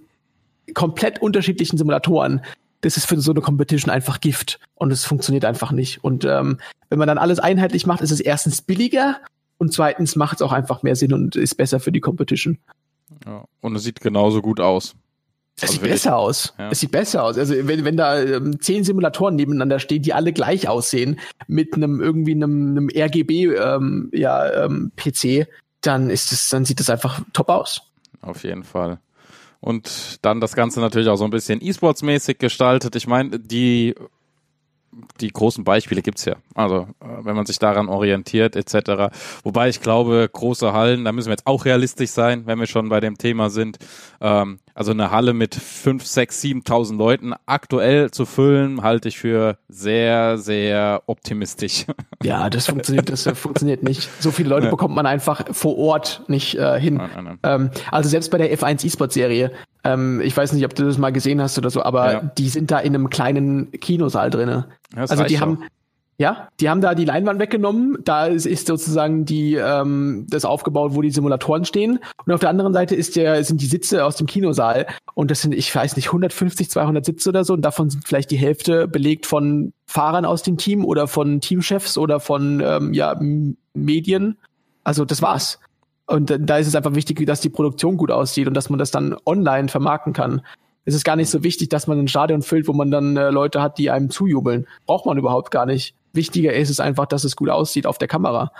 komplett unterschiedlichen Simulatoren, das ist für so eine Competition einfach Gift und es funktioniert einfach nicht. Und ähm, wenn man dann alles einheitlich macht, ist es erstens billiger und zweitens macht es auch einfach mehr Sinn und ist besser für die Competition. Ja, und es sieht genauso gut aus. Es also sieht besser ich, aus. Ja. Es sieht besser aus. Also wenn, wenn da ähm, zehn Simulatoren nebeneinander stehen, die alle gleich aussehen, mit einem irgendwie einem, einem RGB ähm, ja, ähm, PC, dann ist es, dann sieht das einfach top aus. Auf jeden Fall und dann das Ganze natürlich auch so ein bisschen E-Sports-mäßig gestaltet. Ich meine, die die großen Beispiele gibt's ja. Also äh, wenn man sich daran orientiert etc. Wobei ich glaube, große Hallen, da müssen wir jetzt auch realistisch sein, wenn wir schon bei dem Thema sind. Ähm, also eine Halle mit fünf, sechs, siebentausend Leuten aktuell zu füllen, halte ich für sehr, sehr optimistisch. Ja, das funktioniert, das funktioniert nicht. So viele Leute ja. bekommt man einfach vor Ort nicht äh, hin. Nein, nein. Ähm, also selbst bei der F1 E-Sport-Serie, ähm, ich weiß nicht, ob du das mal gesehen hast oder so, aber ja. die sind da in einem kleinen Kinosaal. Ja, also die haben, ja, die haben da die Leinwand weggenommen. Da ist, ist sozusagen die ähm, das aufgebaut, wo die Simulatoren stehen. Und auf der anderen Seite ist der sind die Sitze aus dem Kinosaal. Und das sind, ich weiß nicht, 150, 200 Sitze oder so. Und davon sind vielleicht die Hälfte belegt von Fahrern aus dem Team oder von Teamchefs oder von ähm, ja Medien. Also das war's. Und da ist es einfach wichtig, dass die Produktion gut aussieht und dass man das dann online vermarkten kann es ist gar nicht so wichtig, dass man ein Stadion füllt, wo man dann äh, Leute hat, die einem zujubeln. Braucht man überhaupt gar nicht. Wichtiger ist es einfach, dass es gut aussieht auf der Kamera.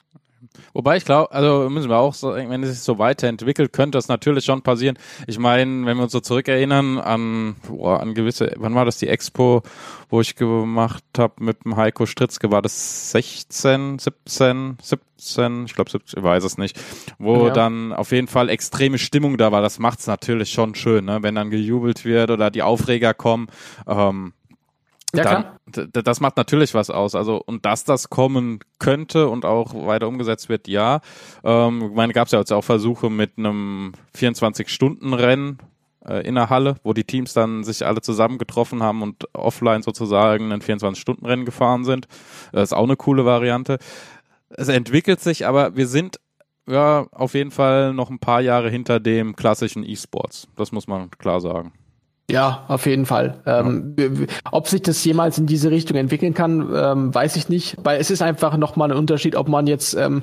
Wobei ich glaube, also müssen wir auch so, wenn es sich so weiterentwickelt, könnte das natürlich schon passieren. Ich meine, wenn wir uns so zurückerinnern an, boah, an gewisse, wann war das die Expo, wo ich gemacht habe mit dem Heiko Stritzke, war das 16, 17, 17, ich glaube 17, ich weiß es nicht, wo ja. dann auf jeden Fall extreme Stimmung da war. Das macht's natürlich schon schön, ne? wenn dann gejubelt wird oder die Aufreger kommen. Ähm, ja, dann, klar. das macht natürlich was aus. Also, und dass das kommen könnte und auch weiter umgesetzt wird, ja. Ähm, ich meine, gab es ja jetzt auch Versuche mit einem 24-Stunden-Rennen äh, in der Halle, wo die Teams dann sich alle zusammen getroffen haben und offline sozusagen ein 24-Stunden-Rennen gefahren sind. Das ist auch eine coole Variante. Es entwickelt sich, aber wir sind ja auf jeden Fall noch ein paar Jahre hinter dem klassischen E-Sports. Das muss man klar sagen. Ja, auf jeden Fall. Ähm, ja. Ob sich das jemals in diese Richtung entwickeln kann, ähm, weiß ich nicht. Weil es ist einfach nochmal ein Unterschied, ob man jetzt ähm,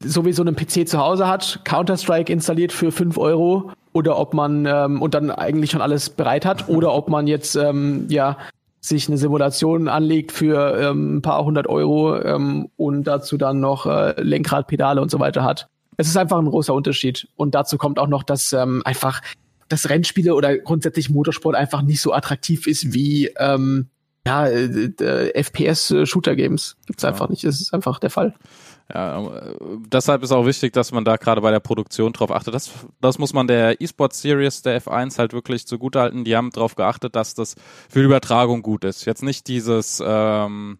sowieso einen PC zu Hause hat, Counter-Strike installiert für fünf Euro oder ob man ähm, und dann eigentlich schon alles bereit hat oder ob man jetzt ähm, ja sich eine Simulation anlegt für ähm, ein paar hundert Euro ähm, und dazu dann noch äh, Lenkrad, Pedale und so weiter hat. Es ist einfach ein großer Unterschied. Und dazu kommt auch noch, dass ähm, einfach dass Rennspiele oder grundsätzlich Motorsport einfach nicht so attraktiv ist wie ähm, ja, äh, äh FPS-Shooter-Games. Gibt's ja. einfach nicht. Das ist einfach der Fall. Ja, äh, deshalb ist auch wichtig, dass man da gerade bei der Produktion drauf achtet. Das, das muss man der E-Sport Series der F1 halt wirklich zugutehalten. Die haben darauf geachtet, dass das für die Übertragung gut ist. Jetzt nicht dieses ähm,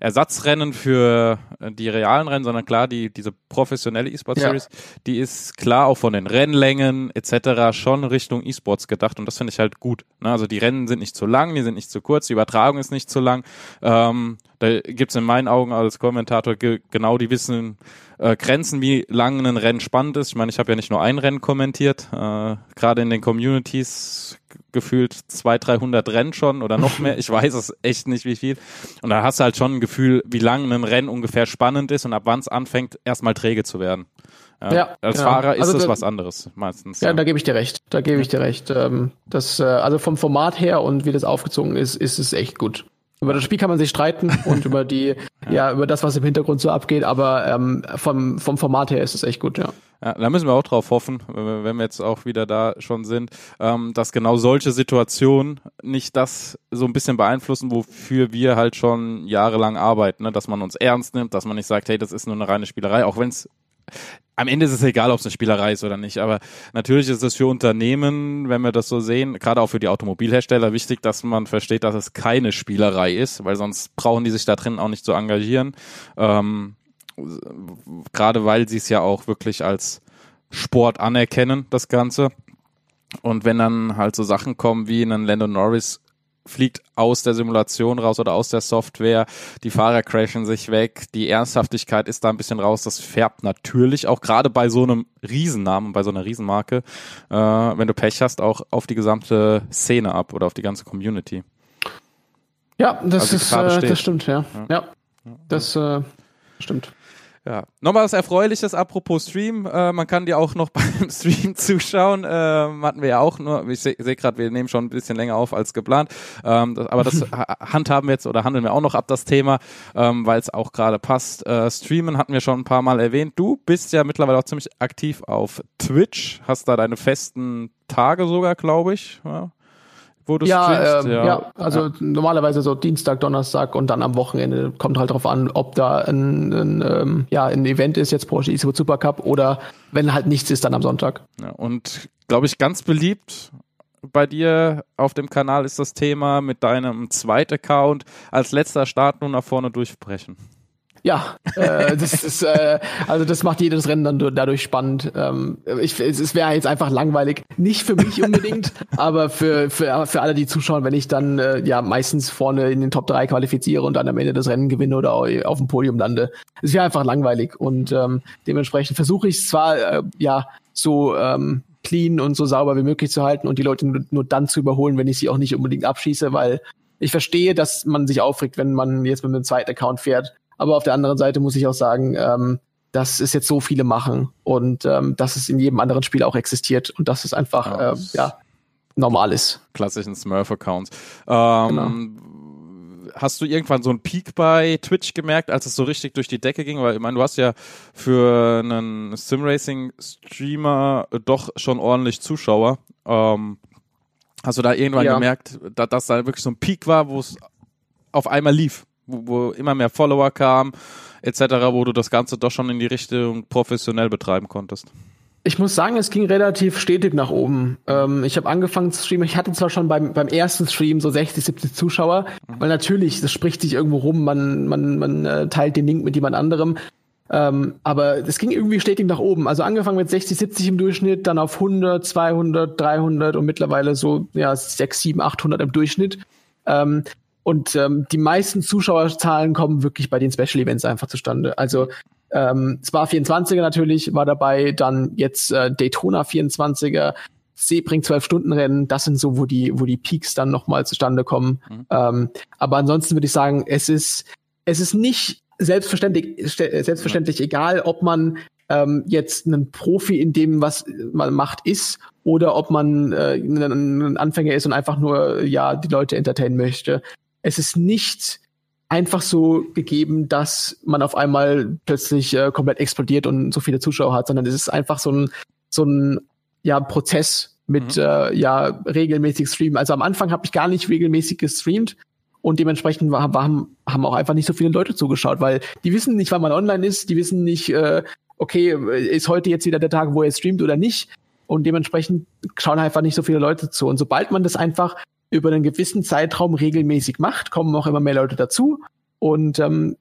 Ersatzrennen für äh, die realen Rennen, sondern klar, die, diese professionelle E-Sport-Series, ja. die ist klar auch von den Rennlängen etc. schon Richtung E-Sports gedacht und das finde ich halt gut. Ne? Also die Rennen sind nicht zu lang, die sind nicht zu kurz, die Übertragung ist nicht zu lang. Ähm, da gibt's in meinen Augen als Kommentator ge genau die wissen äh, Grenzen, wie lang ein Rennen spannend ist. Ich meine, ich habe ja nicht nur ein Rennen kommentiert, äh, gerade in den Communities gefühlt zwei, 300 Rennen schon oder noch mehr. Ich weiß es echt nicht, wie viel. Und da hast du halt schon ein Gefühl, wie lang ein Rennen ungefähr spannend ist und ab wann es anfängt, erstmal träge zu werden. Ja, ja, als genau. Fahrer ist also es was anderes meistens. Ja, ja, da gebe ich dir recht. Da gebe ich dir recht. Ähm, das, äh, also vom Format her und wie das aufgezogen ist, ist es echt gut. Über das Spiel kann man sich streiten und über die, ja. ja. über das, was im Hintergrund so abgeht, aber ähm, vom, vom Format her ist es echt gut, ja. Ja, da müssen wir auch drauf hoffen, wenn wir jetzt auch wieder da schon sind, ähm, dass genau solche Situationen nicht das so ein bisschen beeinflussen, wofür wir halt schon jahrelang arbeiten, ne? dass man uns ernst nimmt, dass man nicht sagt, hey, das ist nur eine reine Spielerei, auch wenn es am Ende ist es egal, ob es eine Spielerei ist oder nicht, aber natürlich ist es für Unternehmen, wenn wir das so sehen, gerade auch für die Automobilhersteller wichtig, dass man versteht, dass es keine Spielerei ist, weil sonst brauchen die sich da drin auch nicht zu engagieren. Ähm, gerade weil sie es ja auch wirklich als Sport anerkennen, das Ganze. Und wenn dann halt so Sachen kommen wie ein Lando Norris fliegt aus der Simulation raus oder aus der Software, die Fahrer crashen sich weg, die Ernsthaftigkeit ist da ein bisschen raus, das färbt natürlich auch gerade bei so einem Riesennamen, bei so einer Riesenmarke, äh, wenn du Pech hast, auch auf die gesamte Szene ab oder auf die ganze Community. Ja, das also ist, äh, das stimmt, ja. Ja, ja. das äh, stimmt. Ja, nochmal was Erfreuliches, apropos Stream. Äh, man kann dir auch noch beim Stream zuschauen. Ähm, hatten wir ja auch nur, ich sehe seh gerade, wir nehmen schon ein bisschen länger auf als geplant. Ähm, das, aber das handhaben wir jetzt oder handeln wir auch noch ab das Thema, ähm, weil es auch gerade passt. Äh, Streamen hatten wir schon ein paar Mal erwähnt. Du bist ja mittlerweile auch ziemlich aktiv auf Twitch, hast da deine festen Tage sogar, glaube ich. Ja wo du ja, ähm, ja, ja, also ja. normalerweise so Dienstag, Donnerstag und dann am Wochenende kommt halt drauf an, ob da ein, ein ähm, ja, ein Event ist, jetzt Porsche eSport Super Cup oder wenn halt nichts ist, dann am Sonntag. Ja, und glaube ich ganz beliebt bei dir auf dem Kanal ist das Thema mit deinem zweiten Account als letzter Start nur nach vorne durchbrechen. Ja, äh, das ist äh, also das macht jedes Rennen dann dadurch spannend. Ähm, ich, es wäre jetzt einfach langweilig, nicht für mich unbedingt, aber für, für für alle die zuschauen, wenn ich dann äh, ja meistens vorne in den Top 3 qualifiziere und dann am Ende das Rennen gewinne oder auf dem Podium lande. Es wäre einfach langweilig und ähm, dementsprechend versuche ich es zwar äh, ja so ähm, clean und so sauber wie möglich zu halten und die Leute nur, nur dann zu überholen, wenn ich sie auch nicht unbedingt abschieße, weil ich verstehe, dass man sich aufregt, wenn man jetzt mit einem zweiten Account fährt aber auf der anderen Seite muss ich auch sagen, ähm, dass es jetzt so viele machen und ähm, dass es in jedem anderen Spiel auch existiert und dass es einfach ja, äh, ja normal ist. Klassischen Smurf-Accounts. Ähm, genau. Hast du irgendwann so einen Peak bei Twitch gemerkt, als es so richtig durch die Decke ging? Weil ich meine, du hast ja für einen Simracing-Streamer doch schon ordentlich Zuschauer. Ähm, hast du da irgendwann ja. gemerkt, dass, dass da wirklich so ein Peak war, wo es auf einmal lief? Wo, wo immer mehr Follower kamen, etc., wo du das Ganze doch schon in die Richtung professionell betreiben konntest? Ich muss sagen, es ging relativ stetig nach oben. Ähm, ich habe angefangen zu streamen. Ich hatte zwar schon beim, beim ersten Stream so 60, 70 Zuschauer, mhm. weil natürlich, das spricht sich irgendwo rum, man, man, man äh, teilt den Link mit jemand anderem. Ähm, aber es ging irgendwie stetig nach oben. Also angefangen mit 60, 70 im Durchschnitt, dann auf 100, 200, 300 und mittlerweile so ja 6, 7, 800 im Durchschnitt. Ähm, und ähm, die meisten Zuschauerzahlen kommen wirklich bei den Special Events einfach zustande. Also ähm, Spa 24er natürlich war dabei, dann jetzt äh, Daytona 24er, Sebring 12 Stunden Rennen, das sind so, wo die, wo die Peaks dann nochmal zustande kommen. Mhm. Ähm, aber ansonsten würde ich sagen, es ist, es ist nicht selbstverständlich, selbstverständlich mhm. egal, ob man ähm, jetzt ein Profi in dem, was man macht, ist oder ob man äh, ein Anfänger ist und einfach nur ja die Leute entertainen möchte es ist nicht einfach so gegeben, dass man auf einmal plötzlich äh, komplett explodiert und so viele Zuschauer hat, sondern es ist einfach so ein, so ein ja, Prozess mit mhm. äh, ja regelmäßig streamen. Also am Anfang habe ich gar nicht regelmäßig gestreamt und dementsprechend war, waren, haben auch einfach nicht so viele Leute zugeschaut, weil die wissen nicht, wann man online ist, die wissen nicht, äh, okay, ist heute jetzt wieder der Tag, wo er streamt oder nicht. Und dementsprechend schauen einfach nicht so viele Leute zu. Und sobald man das einfach über einen gewissen Zeitraum regelmäßig macht, kommen auch immer mehr Leute dazu. Und ähm,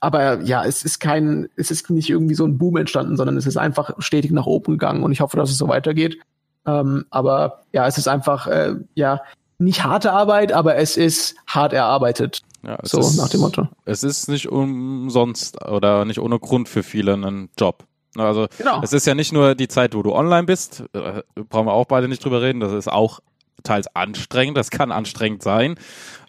aber ja, es ist kein, es ist nicht irgendwie so ein Boom entstanden, sondern es ist einfach stetig nach oben gegangen und ich hoffe, dass es so weitergeht. Ähm, aber ja, es ist einfach, äh, ja, nicht harte Arbeit, aber es ist hart erarbeitet. Ja, es so ist, nach dem Motto. Es ist nicht umsonst oder nicht ohne Grund für viele ein Job. Also Genau. es ist ja nicht nur die Zeit, wo du online bist, äh, brauchen wir auch beide nicht drüber reden, das ist auch teils anstrengend, das kann anstrengend sein,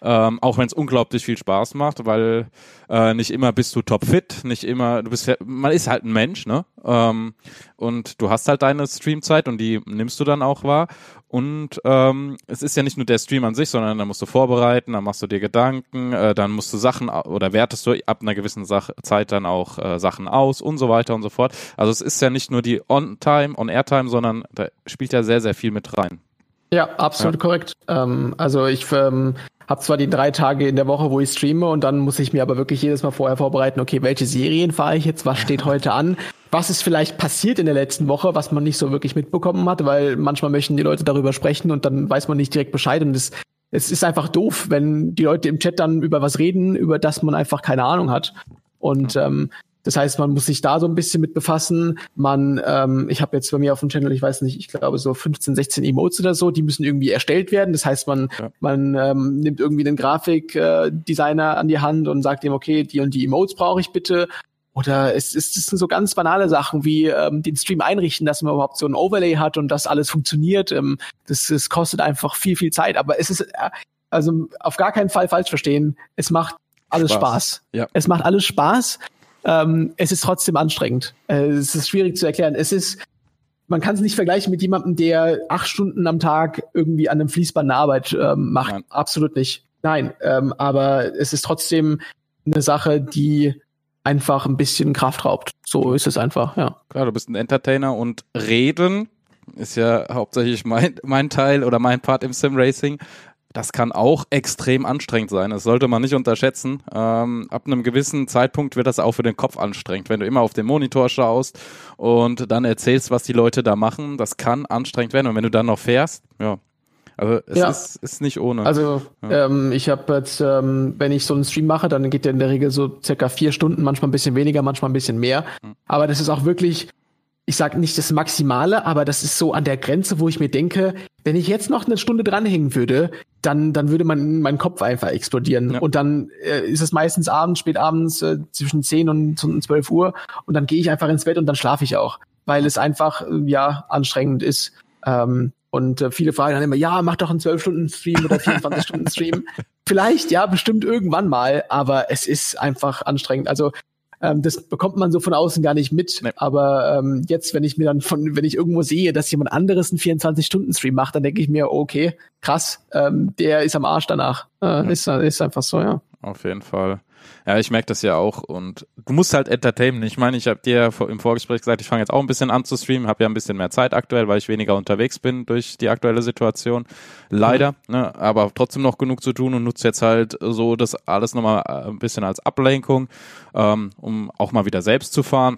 ähm, auch wenn es unglaublich viel Spaß macht, weil äh, nicht immer bist du topfit, nicht immer, du bist man ist halt ein Mensch, ne? Ähm, und du hast halt deine Streamzeit und die nimmst du dann auch wahr. Und ähm, es ist ja nicht nur der Stream an sich, sondern dann musst du vorbereiten, dann machst du dir Gedanken, äh, dann musst du Sachen oder wertest du ab einer gewissen Sach Zeit dann auch äh, Sachen aus und so weiter und so fort. Also es ist ja nicht nur die On-Time, On-Air-Time, sondern da spielt ja sehr, sehr viel mit rein. Ja, absolut korrekt. Ähm, also ich ähm, habe zwar die drei Tage in der Woche, wo ich streame und dann muss ich mir aber wirklich jedes Mal vorher vorbereiten, okay, welche Serien fahre ich jetzt, was steht heute an, was ist vielleicht passiert in der letzten Woche, was man nicht so wirklich mitbekommen hat, weil manchmal möchten die Leute darüber sprechen und dann weiß man nicht direkt Bescheid und es, es ist einfach doof, wenn die Leute im Chat dann über was reden, über das man einfach keine Ahnung hat. Und ähm, das heißt, man muss sich da so ein bisschen mit befassen. Man, ähm, ich habe jetzt bei mir auf dem Channel, ich weiß nicht, ich glaube so 15, 16 Emotes oder so, die müssen irgendwie erstellt werden. Das heißt, man, Ja. man ähm, nimmt irgendwie einen Grafikdesigner äh, an die Hand und sagt ihm, okay, die und die Emotes brauche ich bitte. Oder es, es, es sind so ganz banale Sachen wie ähm, den Stream einrichten, dass man überhaupt so ein Overlay hat und das alles funktioniert. Ähm, das, das kostet einfach viel, viel Zeit. Aber es ist, äh, also auf gar keinen Fall falsch verstehen. Es macht alles Spaß. Spaß. Ja. Es macht alles Spaß. Ähm, es ist trotzdem anstrengend. Äh, es ist schwierig zu erklären. Es ist, man kann es nicht vergleichen mit jemandem, der acht Stunden am Tag irgendwie an einem Fließband eine Arbeit ähm, macht. Nein. Absolut nicht. Nein, ähm, aber es ist trotzdem eine Sache, die einfach ein bisschen Kraft raubt. So ist es einfach, ja. Klar, du bist ein Entertainer und reden ist ja hauptsächlich mein, mein Teil oder mein Part im Sim-Racing. Das kann auch extrem anstrengend sein. Das sollte man nicht unterschätzen. Ähm, ab einem gewissen Zeitpunkt wird das auch für den Kopf anstrengend. Wenn du immer auf den Monitor schaust und dann erzählst, was die Leute da machen, das kann anstrengend werden. Und wenn du dann noch fährst, ja. Also es Ja. ist, ist nicht ohne. Also ähm, ich habe jetzt, ähm, wenn ich so einen Stream mache, dann geht der in der Regel so circa vier Stunden, manchmal ein bisschen weniger, manchmal ein bisschen mehr. Aber das ist auch wirklich, ich sage nicht das Maximale, aber das ist so an der Grenze, wo ich mir denke, wenn ich jetzt noch eine Stunde dranhängen würde, dann, dann würde mein, mein Kopf einfach explodieren. Ja. Und dann äh, ist es meistens abends, spät abends, äh, zwischen 10 und, und 12 Uhr. Und dann gehe ich einfach ins Bett und dann schlafe ich auch, weil es einfach, äh, ja, anstrengend ist. Ähm, und äh, viele fragen dann immer, ja, mach doch einen 12-Stunden-Stream oder 24-Stunden-Stream. Vielleicht, ja, bestimmt irgendwann mal, aber es ist einfach anstrengend. Also ähm, das bekommt man so von außen gar nicht mit. Nee. Aber ähm, jetzt, wenn ich mir dann von, wenn ich irgendwo sehe, dass jemand anderes einen 24-Stunden-Stream macht, dann denke ich mir, okay, krass, ähm, der ist am Arsch danach. Äh, ist, ist einfach so, ja. Auf jeden Fall. Ja, ich merke das ja auch und du musst halt entertainen. Ich meine, ich habe dir ja im Vorgespräch gesagt, ich fange jetzt auch ein bisschen an zu streamen, habe ja ein bisschen mehr Zeit aktuell, weil ich weniger unterwegs bin durch die aktuelle Situation. Leider, ne, aber trotzdem noch genug zu tun und nutze jetzt halt so das alles nochmal äh, ein bisschen als Ablenkung, ähm, um auch mal wieder selbst zu fahren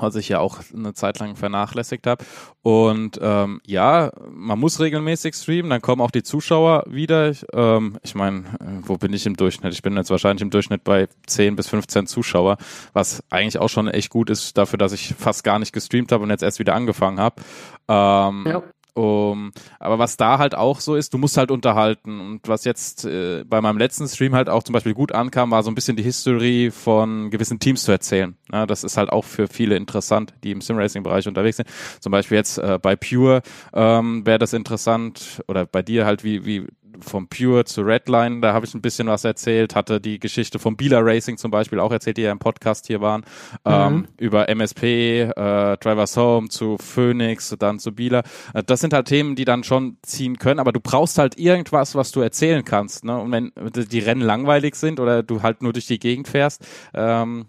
was ich ja auch eine Zeit lang vernachlässigt habe. Und ähm, ja, man muss regelmäßig streamen, dann kommen auch die Zuschauer wieder. Ich, ähm, ich meine, äh, wo bin ich im Durchschnitt? Ich bin jetzt wahrscheinlich im Durchschnitt bei 10 bis 15 Zuschauer, was eigentlich auch schon echt gut ist dafür, dass ich fast gar nicht gestreamt habe und jetzt erst wieder angefangen habe. Ähm, Ja. Um, aber was da halt auch so ist, du musst halt unterhalten. Und was jetzt äh, bei meinem letzten Stream halt auch zum Beispiel gut ankam, war so ein bisschen die History von gewissen Teams zu erzählen. Ja, das ist halt auch für viele interessant, die im Simracing-Bereich unterwegs sind. Zum Beispiel jetzt äh, bei Pure ähm, wäre das interessant oder bei dir halt wie, wie vom Pure zu Redline, da habe ich ein bisschen was erzählt, hatte die Geschichte vom Bieler Racing zum Beispiel auch erzählt, die ja im Podcast hier waren, ähm, über MSP, äh, Drivers Home zu Phoenix, dann zu Bieler. Äh, das sind halt Themen, die dann schon ziehen können, aber du brauchst halt irgendwas, was du erzählen kannst. Ne? Und wenn die Rennen langweilig sind oder du halt nur durch die Gegend fährst, ähm,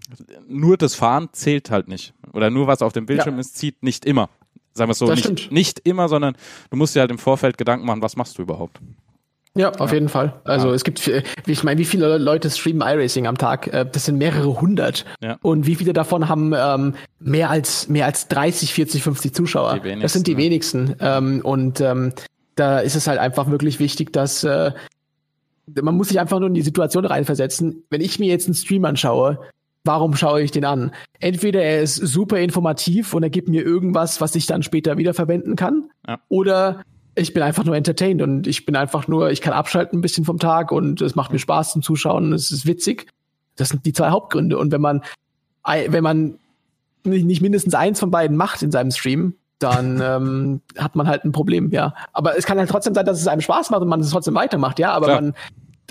nur das Fahren zählt halt nicht. Oder nur was auf dem Bildschirm ist, zieht nicht immer. Sagen wir es so, nicht, nicht immer, sondern du musst dir halt im Vorfeld Gedanken machen, was machst du überhaupt. Ja, auf jeden Fall. Also Ja. es gibt, wie ich meine, wie viele Leute streamen iRacing am Tag? Äh, Das sind mehrere hundert. Ja. Und wie viele davon haben ähm, mehr als mehr als 30, 40, 50 Zuschauer? Die wenigsten, das sind die ja. wenigsten. Ähm, und ähm, da ist es halt einfach wirklich wichtig, dass äh, man muss sich einfach nur in die Situation reinversetzen. Wenn ich mir jetzt einen Stream anschaue, warum schaue ich den an? Entweder er ist super informativ und er gibt mir irgendwas, was ich dann später wiederverwenden kann, ja. oder ich bin einfach nur entertained und ich bin einfach nur, ich kann abschalten ein bisschen vom Tag und es macht mir Spaß zum Zuschauen, es ist witzig. Das sind die zwei Hauptgründe. Und wenn man, wenn man nicht mindestens eins von beiden macht in seinem Stream, dann ähm, hat man halt ein Problem, ja. Aber es kann halt trotzdem sein, dass es einem Spaß macht und man es trotzdem weitermacht, ja. Aber Klar. man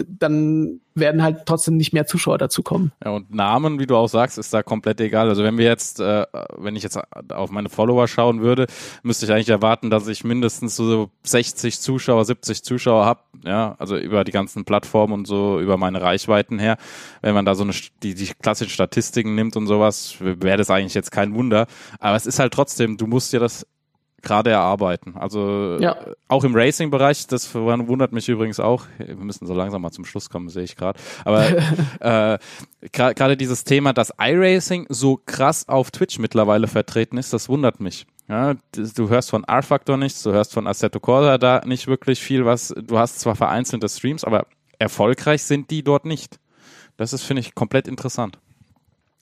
dann werden halt trotzdem nicht mehr Zuschauer dazukommen. Ja, und Namen, wie du auch sagst, ist da komplett egal. Also wenn wir jetzt, äh, wenn ich jetzt auf meine Follower schauen würde, müsste ich eigentlich erwarten, dass ich mindestens so 60 Zuschauer, 70 Zuschauer habe, ja, also über die ganzen Plattformen und so, über meine Reichweiten her. Wenn man da so eine, die, die klassischen Statistiken nimmt und sowas, wäre das eigentlich jetzt kein Wunder. Aber es ist halt trotzdem, du musst dir das gerade erarbeiten. Also ja. auch im Racing-Bereich, das wundert mich übrigens auch. Wir müssen so langsam mal zum Schluss kommen, sehe ich gerade. Aber äh, gerade dieses Thema, dass iRacing so krass auf Twitch mittlerweile vertreten ist, das wundert mich. Ja, du hörst von R-Factor nichts, du hörst von Assetto Corsa da nicht wirklich viel, was du hast zwar vereinzelte Streams, aber erfolgreich sind die dort nicht. Das ist, finde ich, komplett interessant.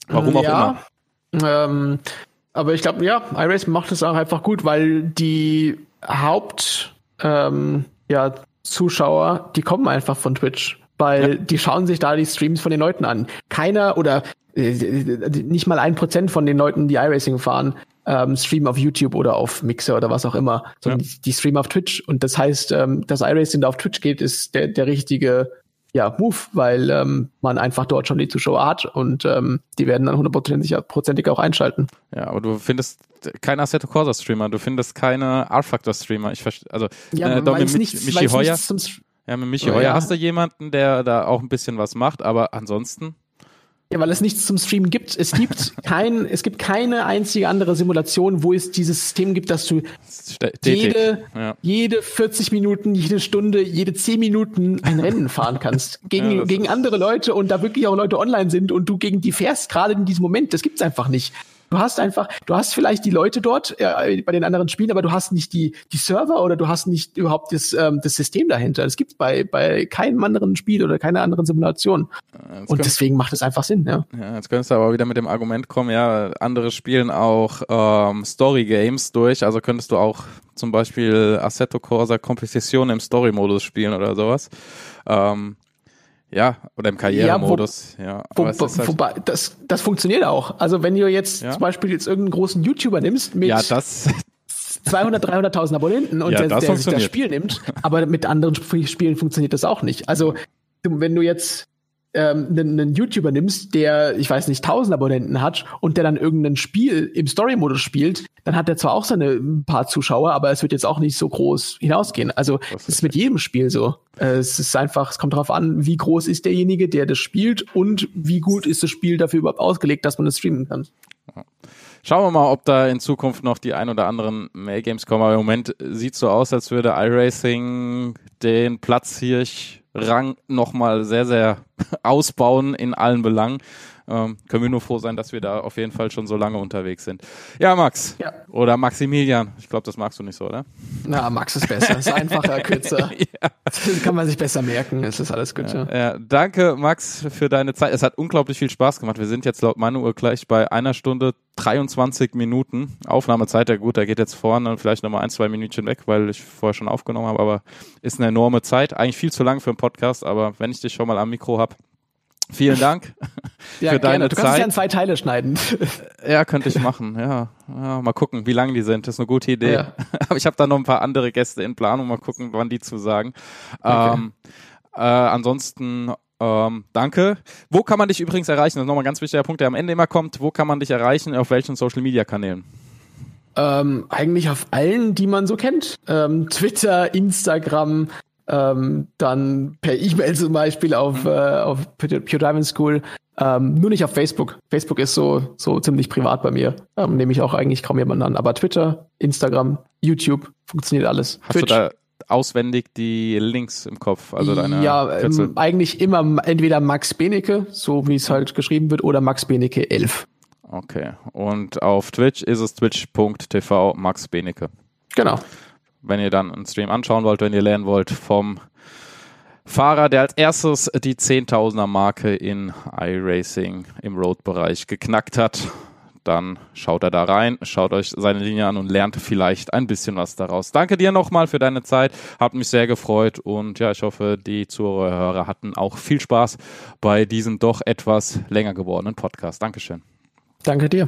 Warum ja, auch immer. Ähm, aber ich glaube, ja, iRace macht es auch einfach gut, weil die Haupt ähm, ja, Zuschauer, die kommen einfach von Twitch, weil ja. die schauen sich da die Streams von den Leuten an. Keiner oder äh, nicht mal ein Prozent von den Leuten, die iRacing fahren, ähm, streamen auf YouTube oder auf Mixer oder was auch immer, sondern ja. die, die streamen auf Twitch. Und das heißt, ähm, dass iRacing da auf Twitch geht, ist der, der richtige ja, Move, weil ähm, man einfach dort schon die Zuschauer hat und ähm, die werden dann hundertprozentig auch einschalten. Ja, aber du findest keinen Assetto Corsa Streamer, du findest keine R-Factor Streamer. Ich verstehe, also ja, äh, mit, nichts, Michi Heuer. Ja, mit Michi Heuer ja. hast du jemanden, der da auch ein bisschen was macht, aber ansonsten ja, weil es nichts zum Streamen gibt. Es gibt kein, es gibt keine einzige andere Simulation, wo es dieses System gibt, dass du jede, ja. jede 40 Minuten, jede Stunde, jede 10 Minuten ein Rennen fahren kannst. Gegen, ja, gegen andere Leute und da wirklich auch Leute online sind und du gegen die fährst, gerade in diesem Moment. Das gibt's einfach nicht. Du hast einfach, du hast vielleicht die Leute dort äh, bei den anderen Spielen, aber du hast nicht die, die Server oder du hast nicht überhaupt das, ähm, das System dahinter. Das gibt bei, bei keinem anderen Spiel oder keiner anderen Simulation. Jetzt Und deswegen macht es einfach Sinn, ja. Ja, jetzt könntest du aber wieder mit dem Argument kommen, ja, andere spielen auch ähm, Story Games durch, also könntest du auch zum Beispiel Assetto Corsa Competition im Story-Modus spielen oder sowas. Ähm, ja, oder im Karrieremodus. Ja, wo, ja wo, halt wobei, das, das funktioniert auch. Also wenn du jetzt ja? zum Beispiel jetzt irgendeinen großen YouTuber nimmst mit ja, das 200, 300.000 Abonnenten und ja, der, der sich das Spiel nimmt, aber mit anderen Spielen funktioniert das auch nicht. Also wenn du jetzt ähm, einen, einen YouTuber nimmst, der, ich weiß nicht, 1000 Abonnenten hat und der dann irgendein Spiel im Story-Modus spielt, dann hat er zwar auch seine paar Zuschauer, aber es wird jetzt auch nicht so groß hinausgehen. Also es ist mit jedem Spiel so. Äh, es ist einfach, es kommt darauf an, wie groß ist derjenige, der das spielt und wie gut ist das Spiel dafür überhaupt ausgelegt, dass man es streamen kann. Schauen wir mal, ob da in Zukunft noch die ein oder anderen Mail-Games kommen. Aber im Moment sieht so aus, als würde iRacing den Platz hier Rang nochmal sehr, sehr ausbauen in allen Belangen. Ähm, können wir nur froh sein, dass wir da auf jeden Fall schon so lange unterwegs sind. Ja, Max. Ja. Oder Maximilian. Ich glaube, das magst du nicht so, oder? Na, Max ist besser. Ist einfacher, kürzer. ja. Das kann man sich besser merken. Es ist alles gut. Ja, ja. Danke, Max, für deine Zeit. Es hat unglaublich viel Spaß gemacht. Wir sind jetzt laut meiner Uhr gleich bei einer Stunde 23 Minuten. Aufnahmezeit, ja gut, da geht jetzt vorne vielleicht nochmal ein, zwei Minütchen weg, weil ich vorher schon aufgenommen habe, aber ist eine enorme Zeit. Eigentlich viel zu lang für einen Podcast, aber wenn ich dich schon mal am Mikro habe, Vielen Dank ja, für deine gerne. Du kannst Zeit. es ja in zwei Teile schneiden. Ja, könnte ich machen. Ja. ja, mal gucken, wie lang die sind. Das ist eine gute Idee. Ja. Aber ich habe da noch ein paar andere Gäste in Planung. Mal gucken, wann die zusagen. Okay. Ähm, äh, ansonsten ähm, danke. Wo kann man dich übrigens erreichen? Das ist nochmal ein ganz wichtiger Punkt, der am Ende immer kommt. Wo kann man dich erreichen? Auf welchen Social Media Kanälen? Ähm, eigentlich auf allen, die man so kennt. Ähm, Twitter, Instagram, ähm, dann per E-Mail zum Beispiel auf, äh, auf Pure Diamond School. Ähm, nur nicht auf Facebook. Facebook ist so, so ziemlich privat bei mir. Ähm, nehme ich auch eigentlich kaum jemanden an. Aber Twitter, Instagram, YouTube, funktioniert alles. Hast Twitch. du da auswendig die Links im Kopf? Also deine ja, ähm, eigentlich immer entweder Max Benecke, so wie es halt geschrieben wird, oder Max Benecke 11. Okay. Und auf Twitch ist es twitch.tv Max Benecke. Genau wenn ihr dann einen Stream anschauen wollt, wenn ihr lernen wollt vom Fahrer, der als erstes die 10.000er Marke in iRacing im Road-Bereich geknackt hat. Dann schaut er da rein, schaut euch seine Linie an und lernt vielleicht ein bisschen was daraus. Danke dir nochmal für deine Zeit, hat mich sehr gefreut und ja, ich hoffe, die Zuhörer hatten auch viel Spaß bei diesem doch etwas länger gewordenen Podcast. Dankeschön. Danke dir.